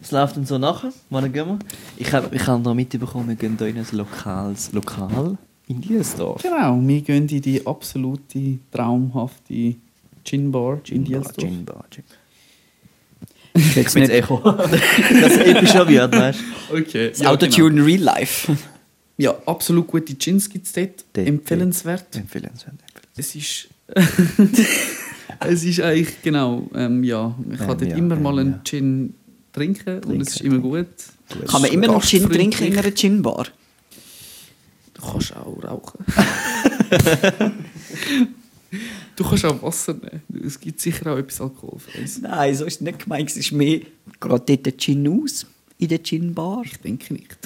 Was läuft denn so nachher? Wann gehen wir? Ich habe ich hab noch mitbekommen, wir gehen hier in ein lokales Lokal in Dielsdorf. Genau, wir gehen in die absolute, traumhafte Gin Bar in Dielsdorf. Gin Bar, Gin. Ich Ich bin Echo. das epischer wird, weißt du? Okay. Das Autotune Real Life. Ja, absolut gute Gins gibt es dort. Dort, Empfehlenswert. Empfehlenswert. Es ist. es ist eigentlich, genau, ähm, ja, ich kann Ähm, dort ja, immer ähm, mal einen ja. Gin trinken, und es ist Trinken. immer gut. Kann man immer noch Gin trinken in einer Gin-Bar? Du kannst auch rauchen. du kannst auch Wasser nehmen. Es gibt sicher auch etwas Alkoholfreies. Nein, so ist es nicht gemeint. Es ist mehr, geht dort der Gin aus? In der Gin-Bar? Ich denke nicht.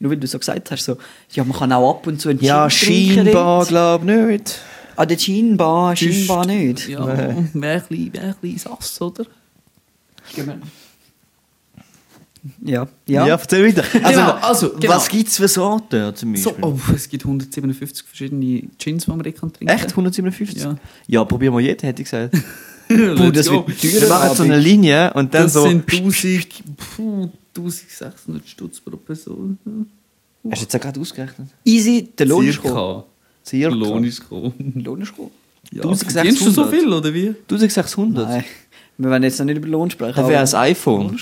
Nur weil du so gesagt hast, so, ja, man kann auch ab und zu einen Gin Ja, trinken. scheinbar, dort. glaub nicht. An der Gin-Bar, scheinbar nicht. Ja, wäre ein bisschen, wär ein bisschen Sass, oder? Ja. Ja, Ja. erzähl weiter. Also, Genau, also, genau. was gibt es für Sorten zum So, Beispiel? oh, es gibt 157 verschiedene Gins, die man kann trinken Echt? 157? Ja. Ja, probieren wir jeden, hätte ich gesagt. Let's das go. wird Wir machen so eine Linie und dann Das so... sind 1000, puh, 1600 Stutz pro Person. Hast du jetzt auch gerade ausgerechnet? Easy, der Lohn ist gekommen. Circa. Circa. Lohn ist gekommen. Lohn ist gekommen. Ja, 1600. verdienst du so viel, oder wie? 1600? Nein. Wir werden jetzt noch nicht über Lohn sprechen. Das wäre ein iPhone.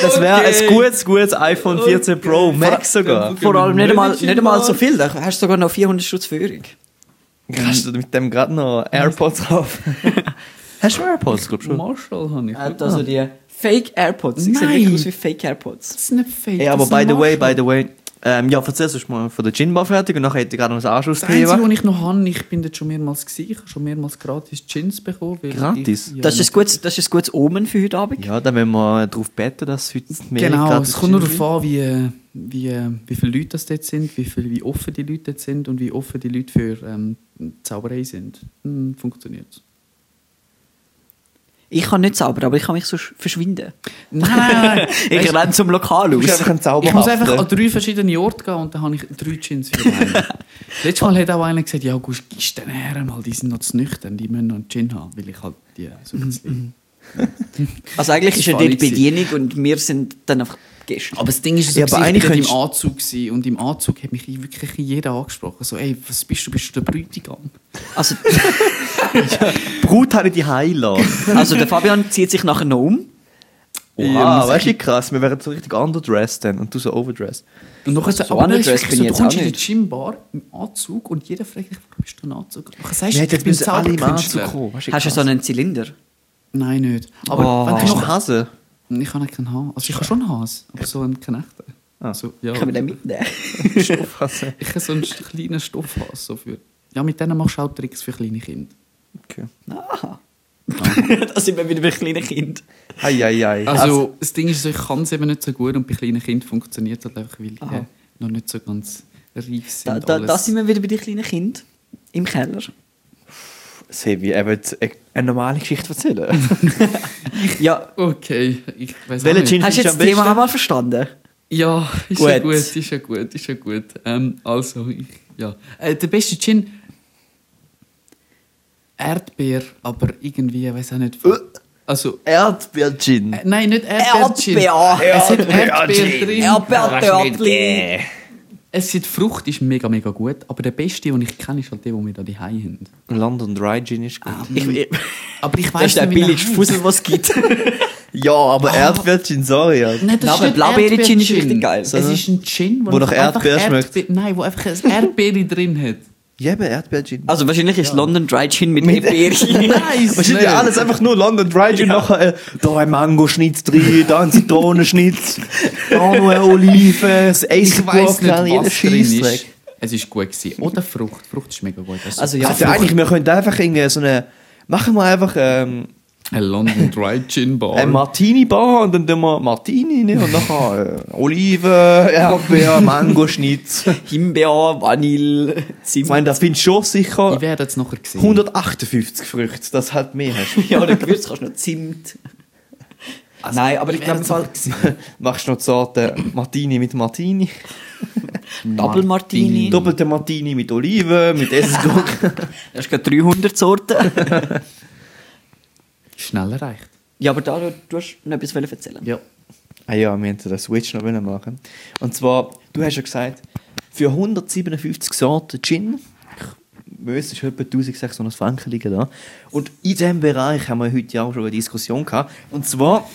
Das wäre Okay. ein gutes, gutes iPhone 14 Pro Max sogar. Vor allem nicht einmal, nicht einmal so viel. Da hast du sogar noch 400 Stutz Führung. Kannst du mit dem gerade noch AirPods drauf? Hast du AirPods, glaub ich schon? Marshall habe ich. Also die Fake AirPods. Nein. wirklich aus wie Fake AirPods. Das ist nicht fake. Ja, aber by the way, by the way. Ähm, ja, erzähl uns mal von der Gin-Bar fertig und nachher hätte ich gerade noch ein Das Einzige, Anschlussthema. was ich noch habe, ich bin dort schon mehrmals gewesen, ich habe schon mehrmals gratis Gins bekommen. Gratis? Ich, ja, Das ist, ein gutes, das ist ein gutes Omen für heute Abend. Ja, dann wollen wir darauf beten, dass heute mehr Genau, es kommt nur darauf an, wie, wie, wie viele Leute das dort sind, wie, viel, wie offen die Leute dort sind und wie offen die Leute für ähm, Zauberei sind. Hm, funktioniert Ich kann nicht zaubern, aber ich kann mich so sch- verschwinden. Nein, nein, nein. Ich Weißt, renne zum Lokal aus. ich muss einfach an drei verschiedene Orte gehen und dann habe ich drei Gins für einen. Letztes Mal hat auch einer gesagt, ja gut, gibst den her mal, die sind noch zu nüchtern, die müssen noch einen Gin haben, weil ich halt die so ein bisschen... Also eigentlich ist ja war dort nicht Bedienung und wir sind dann einfach Gäste. Aber das Ding ist, so, Ja, aber ich war im Anzug gewesen, und im Anzug hat mich wirklich jeder angesprochen. So, ey, was bist du? Bist du der Bräutigam? Also, Brut habe ich die heilen. also der Fabian zieht sich nachher noch um. Oha, muss weißt du, wie krass, wir wären so richtig underdressed dann und du so overdressed. Und nachher so, So underdressed bin ich jetzt du kommst auch in die nicht. Gymbar im Anzug und jeder fragt dich, warum bist du im Anzug? Nachher sagst Wir du, ich jetzt bin müssen alle im Zauberkünstler. Du, Hast du so einen Zylinder? Nein, nicht. Aber Oh. wenn du noch... einen Hase? Ich habe keinen Haar. Also ich habe schon einen Hase, aber so einen Knechten. Ah. So, ja. Können wir den mitnehmen? Stoffhase. Ich habe so einen kleinen Stoffhase. So für... Ja, mit denen machst du auch Tricks für kleine Kinder. Okay. Aha. da sind wir wieder bei kleinen Kind. Ei, ei, ei. Also, das Ding ist, so, ich kann es eben nicht so gut und bei kleinen Kindern funktioniert es halt einfach, weil die äh, noch nicht so ganz reif sind. Da, da, alles. da sind wir wieder bei den kleinen Kind Im Keller. Sebi, er wird eine normale Geschichte erzählen. Ja, Okay, ich weiß Welcher nicht. Gin hast du jetzt das Thema besten? auch mal verstanden? Ja, ist Gut. ja gut, ist ja gut, ist ja gut. Ähm, also, ich, ja. Äh, der beste Gin... Erdbeer, aber irgendwie, ich weiß auch nicht... Also... Erdbeer-Gin. Äh, nein, nicht Erdbeer-Gin. Erdbeer. Es hat Erdbeer Erdbeer-Gin. drin. Erdbeerdörtli. Es ist Frucht ist mega, mega gut, aber der beste, den ich kenne, ist halt der, den wir da die haben. London Dry Gin ist gut. Ich, ich, Aber ich das weiß ist der nicht, wie er billigste heisst. Fussel, was es gibt. Ja, aber Erdbeer-Gin, sorry. Ja. Nein, das Nein, ist aber Blaubeeren-Gin ist richtig geil. Es ist ein Gin, Wo nach einfach Erdbeer schmeckt. Erdbeer- Nein, wo einfach ein Erdbeere drin hat. Ja, eben Erdbeer-Gin. Also wahrscheinlich ist London Dry Gin mit, Mit- Erdbeeren. Nice! Wahrscheinlich alles einfach nur London Dry Gin. Nachher, äh, da ein Mangoschnitz drin, da ein Zitronenschnitz, da noch eine Olive, das Ich weiß nicht, jeder was drin ist. Es ist gut gewesen. Oder Frucht. Frucht ist mega gut. Also ja, Also eigentlich, wir könnten einfach irgendwie so eine... Machen wir einfach ähm, Ein London Dry Gin Bar. eine Martini-Bar und dann tun wir Martini ne? und nachher äh, Olive, Erdbeer, Mangoschnitz. Himbeer, Vanille, Ich Zimt. meine, da findest du schon sicher ich werde es nachher sehen. 158 Früchte, das halt mehr hast. Ja, oder Gewürz kannst du noch Zimt. Nein, aber ich glaube, im Fall Machst du noch die Sorte Martini mit Martini, Double Martini. doppelte Martini mit Oliven, mit. Du hast gerade 300 Sorten. Schnell erreicht. ja, aber da, du hast noch etwas erzählen. Ja. ah ja, wir wollten den Switch noch machen. Und zwar, du hast ja gesagt, für 157 Sorten Gin, ich weiß, es ist etwa 1600 Franken liegen da. Und in diesem Bereich haben wir heute ja auch schon eine Diskussion gehabt. Und zwar,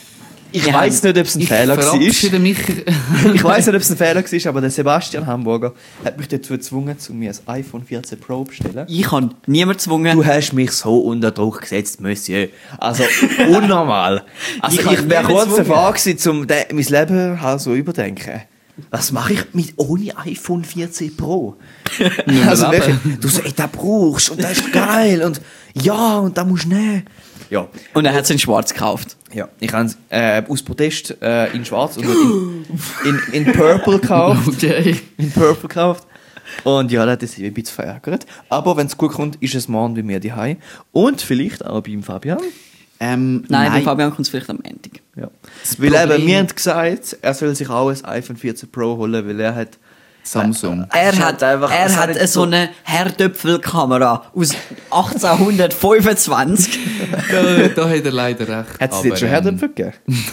ich Wir weiß nicht, ob es ein Fehler war. ich weiß nicht, ob es ein Fehler war, aber der Sebastian Hamburger hat mich dazu gezwungen, zu mir ein iPhone 14 Pro zu bestellen. Ich habe niemand gezwungen. Du hast mich so unter Druck gesetzt, Monsieur. Also, unnormal. Also, Ich ich, wäre kurz davor gewesen, um mein Leben halt so überdenken. Was mache ich mit ohne iPhone 14 Pro? also wirklich, du so, ey, das brauchst und das ist geil und ja, und da musst du nehmen. Ja, Und er hat es in schwarz gekauft. ja. Ich habe es äh, aus Protest äh, in schwarz und in, in, in purple gekauft. Okay. in Purple gekauft. Und ja, das ist ein bisschen verärgert. Aber wenn es gut kommt, ist es morgen bei mir daheim Und vielleicht auch beim Fabian. Ähm, Nein, bei Fabian kommt es vielleicht am Ende. Ja. Weil eben, wir haben gesagt, er soll sich auch ein iPhone 14 Pro holen, weil er hat Samsung. Er hat, einfach- er hat so eine Herdöpfelkamera aus 1825. da, da hat er leider recht. Hat es jetzt schon ähm, Herdöpfel gegeben?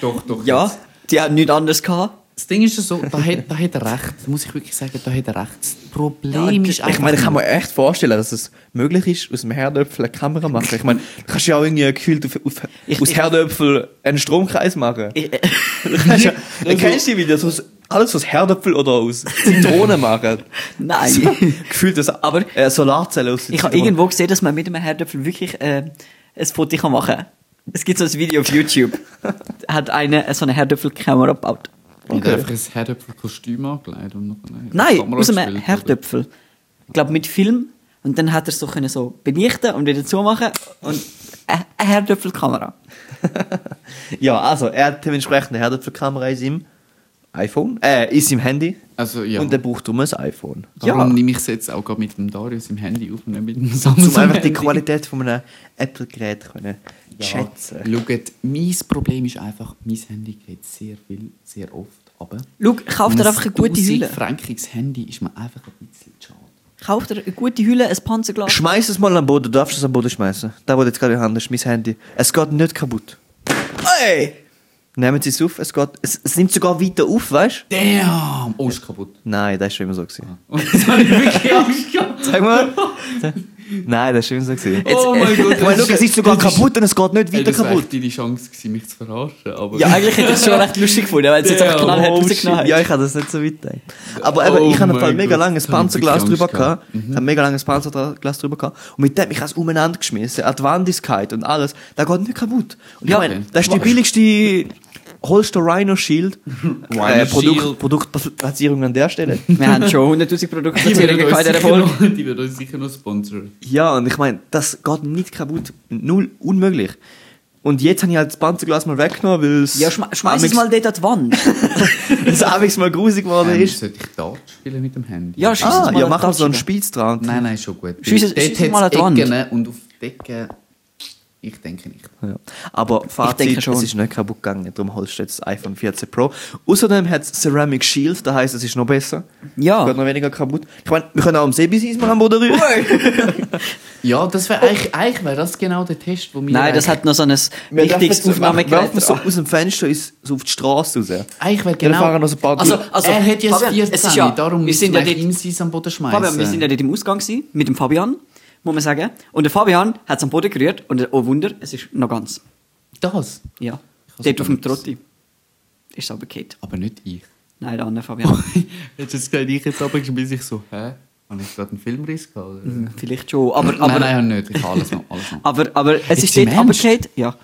Doch, doch. ja, jetzt. die hat nichts anderes gehabt. Das Ding ist ja so, da hat, da hat er recht. Da muss ich wirklich sagen, da hat er recht. Das Problem ist Ich meine, ich kann mir echt vorstellen, dass es möglich ist, aus dem Herdöpfel eine Kamera zu machen. Ich meine, du kannst ja auch irgendwie gefühlt auf, auf, Ich- aus ich- Herdöpfel einen Stromkreis machen. Ich- Du kannst ja, du kennst die Videos, aus, alles aus Herdöpfel oder aus Zitronen machen. Nein. So, gefühlt das, Aber- äh, Solarzellen aus Ich habe Zitronen. irgendwo gesehen, dass man mit einem Herdöpfel wirklich äh, ein Foto machen kann. Es gibt so ein Video auf YouTube. Hat einer so eine Herdöpfelkamera gebaut. Ich Okay. habe einfach ein Herdöpfelkostüm angelegt und noch Nein, Kamera aus einem? Herdöpfel. Ich glaube mit Film. Und dann hat er so können so belichten und wieder zumachen und eine Herdöpfelkamera. Ja, also, er hat dementsprechend eine Herdöpfelkamera in seinem iPhone, äh, in seinem Handy. Also, ja. Und er braucht darum ein iPhone. Ja. Darum nehme ich es jetzt auch mit dem Darius im Handy auf und nicht mit dem Samsung. Um einfach die. Qualität von einem Apple-Gerät zu können schätzen. Schaut, mein Problem ist einfach, mein Handy geht sehr viel, sehr oft runter. Schau, kauf dir einfach eine gute Hülle. Frankiges Handy ist mir einfach ein bisschen schade. Kauf dir eine gute Hülle, ein Panzerglas. Schmeiß es mal am Boden, du darfst es am Boden schmeißen. Da, wo du jetzt gerade in der Hand ist, mein Handy. Es geht nicht kaputt. Hey! Nehmen Sie es auf, es geht, es, es nimmt sogar weiter auf, weißt du? Damn! Oh, ist kaputt. Nein, das ist schon immer so gewesen. Und das habe ich wirklich Angst gehabt. Sag mal. Nein, das ist schon immer so gewesen. Oh mein Gott. Ich meine, schau, es ist sogar kaputt und es geht nicht Ey, weiter das war kaputt. echt deine Chance gewesen, mich zu verarschen. Aber Ja, eigentlich hätte ich es schon recht lustig gefunden, weil es jetzt einfach knallhart Oh, rausgenommen hat. ja, ich habe das nicht so weit gedacht. Aber Oh eben, ich habe mein ein mega langes das ich Panzerglas drüber gehabt. Ich habe ein mega langes Panzerglas drüber gehabt. Und mit dem ich es umeinander geschmissen. An die Wand und alles. Da geht nicht kaputt. Und ich Ja, meine, okay. das ist die billigste Holster Rhino Shield. Rhino äh, Produkt, Shield. Produktplatzierung an der Stelle. Wir haben schon 100'000 Produktplatzierungen in uns Folge. die werden uns sicher noch sponsern. Ja, und ich meine, das geht nicht kaputt. Null, unmöglich. Und jetzt habe ich halt das Panzerglas mal weggenommen, weil es... Ja, schme schmeiß es mal dort an die Wand. es amigs mal grusig geworden Ähm, ist. sollte ich Dart spielen mit dem Handy? Ja, schieß es Ah, mal ja, an mach mal so einen. Spitz dran. Nein, nein, ist schon gut. Schieß es- Dort es mal an die Wand. Und auf die Decke... Ich denke nicht. Ja. Aber Fazit, denke schon. es ist nicht kaputt gegangen, darum holst du jetzt das iPhone 14 Pro. Außerdem hat es Ceramic Shield, das heisst, es ist noch besser. Ja. Geht noch weniger kaputt. Ich meine, wir können auch am Seebis mal am Boden rühren. Ja, das wäre eigentlich, eigentlich wäre das genau der Test, wo wir... Nein, das hat noch so ein Wir wichtiges es aufmachen, werfen Aufnahmegerät. so aus dem Fenster ins, so auf die Straße raus. Eigentlich wäre genau... fahren noch so ein paar Also, also, er hat ja das Fabian, 14, es ist ja- darum wir müssen sind wir ja dort- am Boden schmeißen. Fabian, wir sind ja dort im Ausgang gewesen, mit dem Fabian, muss man sagen. Und der Fabian hat es am Boden gerührt und oh Wunder, es ist noch ganz. Das? Ja. Dort auf dem Trotti. Ist es aber gekehrt. Aber nicht ich. Nein, der andere Fabian. Jetzt gesagt, ich jetzt runtergeschmissen, ich so, hä? Habe ich gerade einen Filmriss gehabt? Oder? Vielleicht schon. Aber, aber, nein, nein, nicht. Ich habe alles noch. Alles noch. aber, aber es Jetzt ist dort runtergefallen. Ja.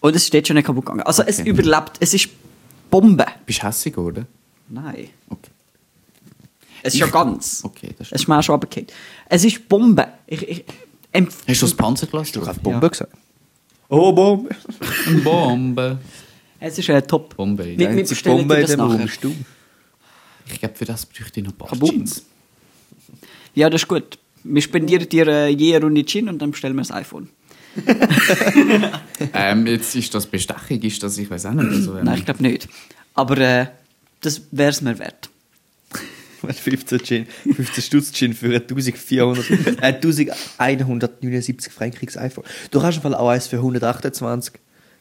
Und es ist dort schon nicht kaputt gegangen. Also es Okay. überlebt. Es ist Bombe. Bist du hässig, oder? Nein. Okay. Es ist ja ganz. Okay, das Es ist... mir auch schon runtergefallen. Es ist Bombe. Ich, ich, empf- Hast du das Panzerglas Du drauf? hast Bombe gesagt. Oh, Bombe. Eine Bombe. es ist ein Top. Bombe. Die wir einzige Bombe in das dem Raum du. Ich glaube, für das bräuchte ich noch ein paar. Jeans. Ja, das ist gut. Wir spendieren dir äh, je eine Runde Gin und dann bestellen wir das iPhone. ähm, jetzt ist das Bestechung, ist das, ich weiß auch nicht. Also, ähm, Nein, ich glaube nicht. Aber äh, das wäre es mir wert. 15 Gin, 15 Stutz Gin für 1400, äh, 1179 Franken kriegst iPhone. Du kannst im Fall auch eins für 128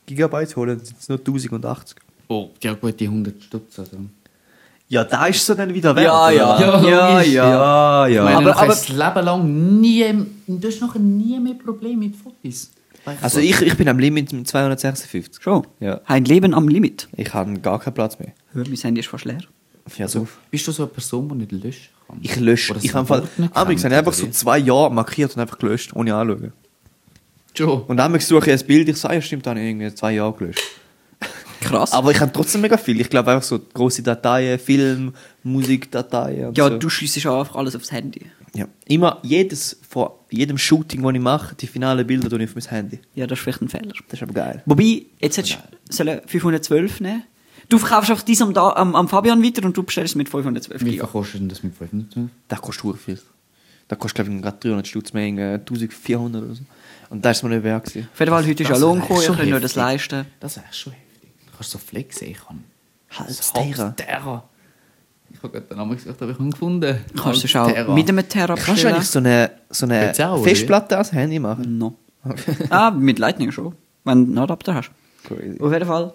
Gigabyte holen, dann sind es nur 1080. Oh, ja gut, die 100 Stutz. Also. Ja, da ist es dann wieder wert. Ja, ja. Ja, ja. ja, Ich ja. meine, Aber- aber, aber- das Leben lang nie, du hast nachher nie mehr Probleme mit Fotos. Also ich, ich bin am Limit mit 256. Schon? Ja. Ein Leben am Limit. Ich habe gar keinen Platz mehr. Hör, mein Handy ist fast leer. Ja, so. Bist du so eine Person, die nicht löschen kann? Ich lösche. Oder Ich habe Fall, habe ich einfach so zwei Jahre markiert und einfach gelöscht, ohne anzuschauen. Schon. Und dann suche ich ein Bild, ich sage, ja stimmt, dann habe ich irgendwie zwei Jahre gelöscht. Krass. Aber ich habe trotzdem mega viel. Ich glaube einfach so große Dateien, Film, Musikdateien und ja, so. du schliessest auch einfach alles aufs Handy. Ja. Immer jedes, von jedem Shooting, das ich mache, die finalen Bilder tue ich auf mein Handy. Ja, das ist vielleicht ein Fehler. Das ist aber geil. Wobei, jetzt hättest du sollen 512 nehmen. Du verkaufst auch dies am, am, am Fabian weiter und du bestellst mit 512 Wie Giga. viel kostet denn das mit 500? Das kostet sehr viel. Das kostet, glaube ich, gerade 300 Stutz mehr, irgendwie 1400 oder so. Und da ist mir nicht wert gewesen. Auf jeden Fall, heute ist Das ja Lohn gekommen, schon könnt euch das leisten. Das ist echt schon heftig. Du kannst so flexen, ich kann. Halbs Halbs Terra. Ich habe gerade den Namen gesagt, aber ich habe ihn gefunden. Kannst du Terra. mit einem Terra Kannst du bestellen? eigentlich so eine, so eine auch, oder? Festplatte als Handy machen? No. ah, mit Lightning schon. Wenn du einen Adapter hast. Crazy. Auf jeden Fall.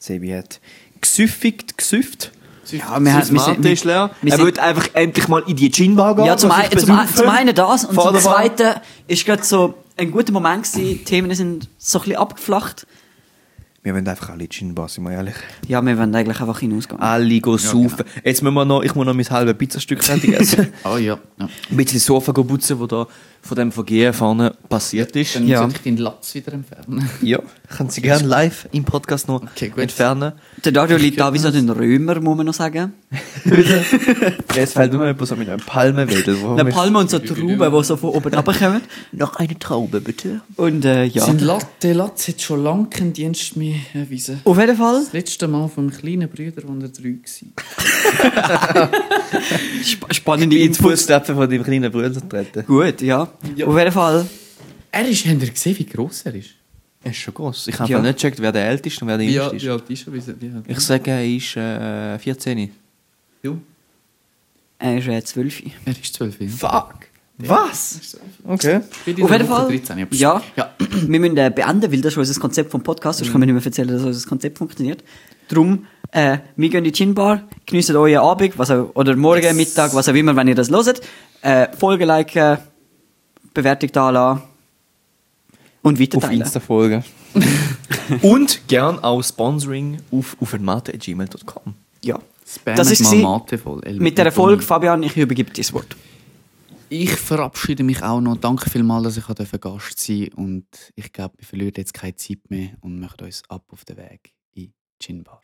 Sebi hat gesüffigt, gesüfft. Ja, wir, haben- wir, sind, ist leer. wir er will einfach endlich mal in die Gin-Bar gehen. Ja, zum, ein, zum, zum einen das und zum zweiten ist gerade so ein guter Moment gewesen. Die Themen sind so ein bisschen abgeflacht. Wir wollen einfach alle Gin-Bar, sind wir ehrlich. Ja, wir wollen eigentlich einfach hinausgehen. Alle go saufen. Jetzt müssen wir noch, ich muss noch mein halbes Pizzastück fertig essen. Oh ja. ja. Ein bisschen Sofa putzen, wo da von dem Vergehen vorne passiert ist. Dann Ja. sollte ich deinen Latz wieder entfernen. Ja, können Sie gerne live im Podcast noch Okay, entfernen. Der Dario liegt da wie so ein Römer, muss man noch sagen. Es fällt nur jemand so mit einem Palmenwedel. Eine Palme und so Trauben, die so von oben runterkommen. Noch eine Traube, bitte. Und äh, ja. Sein Lat, der Latz hat schon lange keinen Dienst mehr erwiesen. Auf jeden Fall. Das letzte Mal vom kleinen Bruder, als er drei war. Sp spannende In. Fußstapfen von deinem kleinen Bruder treten. Gut, ja. Auf jeden Fall. Er ist, habt ihr gesehen, wie gross er ist? Er ist schon groß. Ich habe Ja. nicht gecheckt, wer der älteste und wer der jüngste ist. ja, die ist schon wie, wie alt? Ich sage, er ist äh, 14. Du? Er ist äh, 12. Er ist zwölf, ja. Fuck! Was? Okay. Auf der jeden Fall. 13, ja. Ja. ja. Wir müssen äh, beenden, weil das ist unser Konzept vom Podcast. Sonst können wir nicht mehr erzählen, dass unser Konzept funktioniert. Darum, äh, wir gehen in die Gin-Bar, geniessen euren Abend, was auch, oder morgen, Mittag, was auch immer, wenn ihr das hört. Äh, Folge liken, Bewertung da lassen und Auf weiterteilen. Insta folgen. und gern auch Sponsoring auf aufenmate.gmail.com. Ja. Spammen Das ist mal sie. Mate voll. El- Mit der Erfolg, Fabian, ich übergebe dir das Wort. Ich verabschiede mich auch noch. Danke vielmals, dass ich Gast sein durfte. Und ich glaube, wir verlieren jetzt keine Zeit mehr und machen uns ab auf den Weg in die Gin Bar.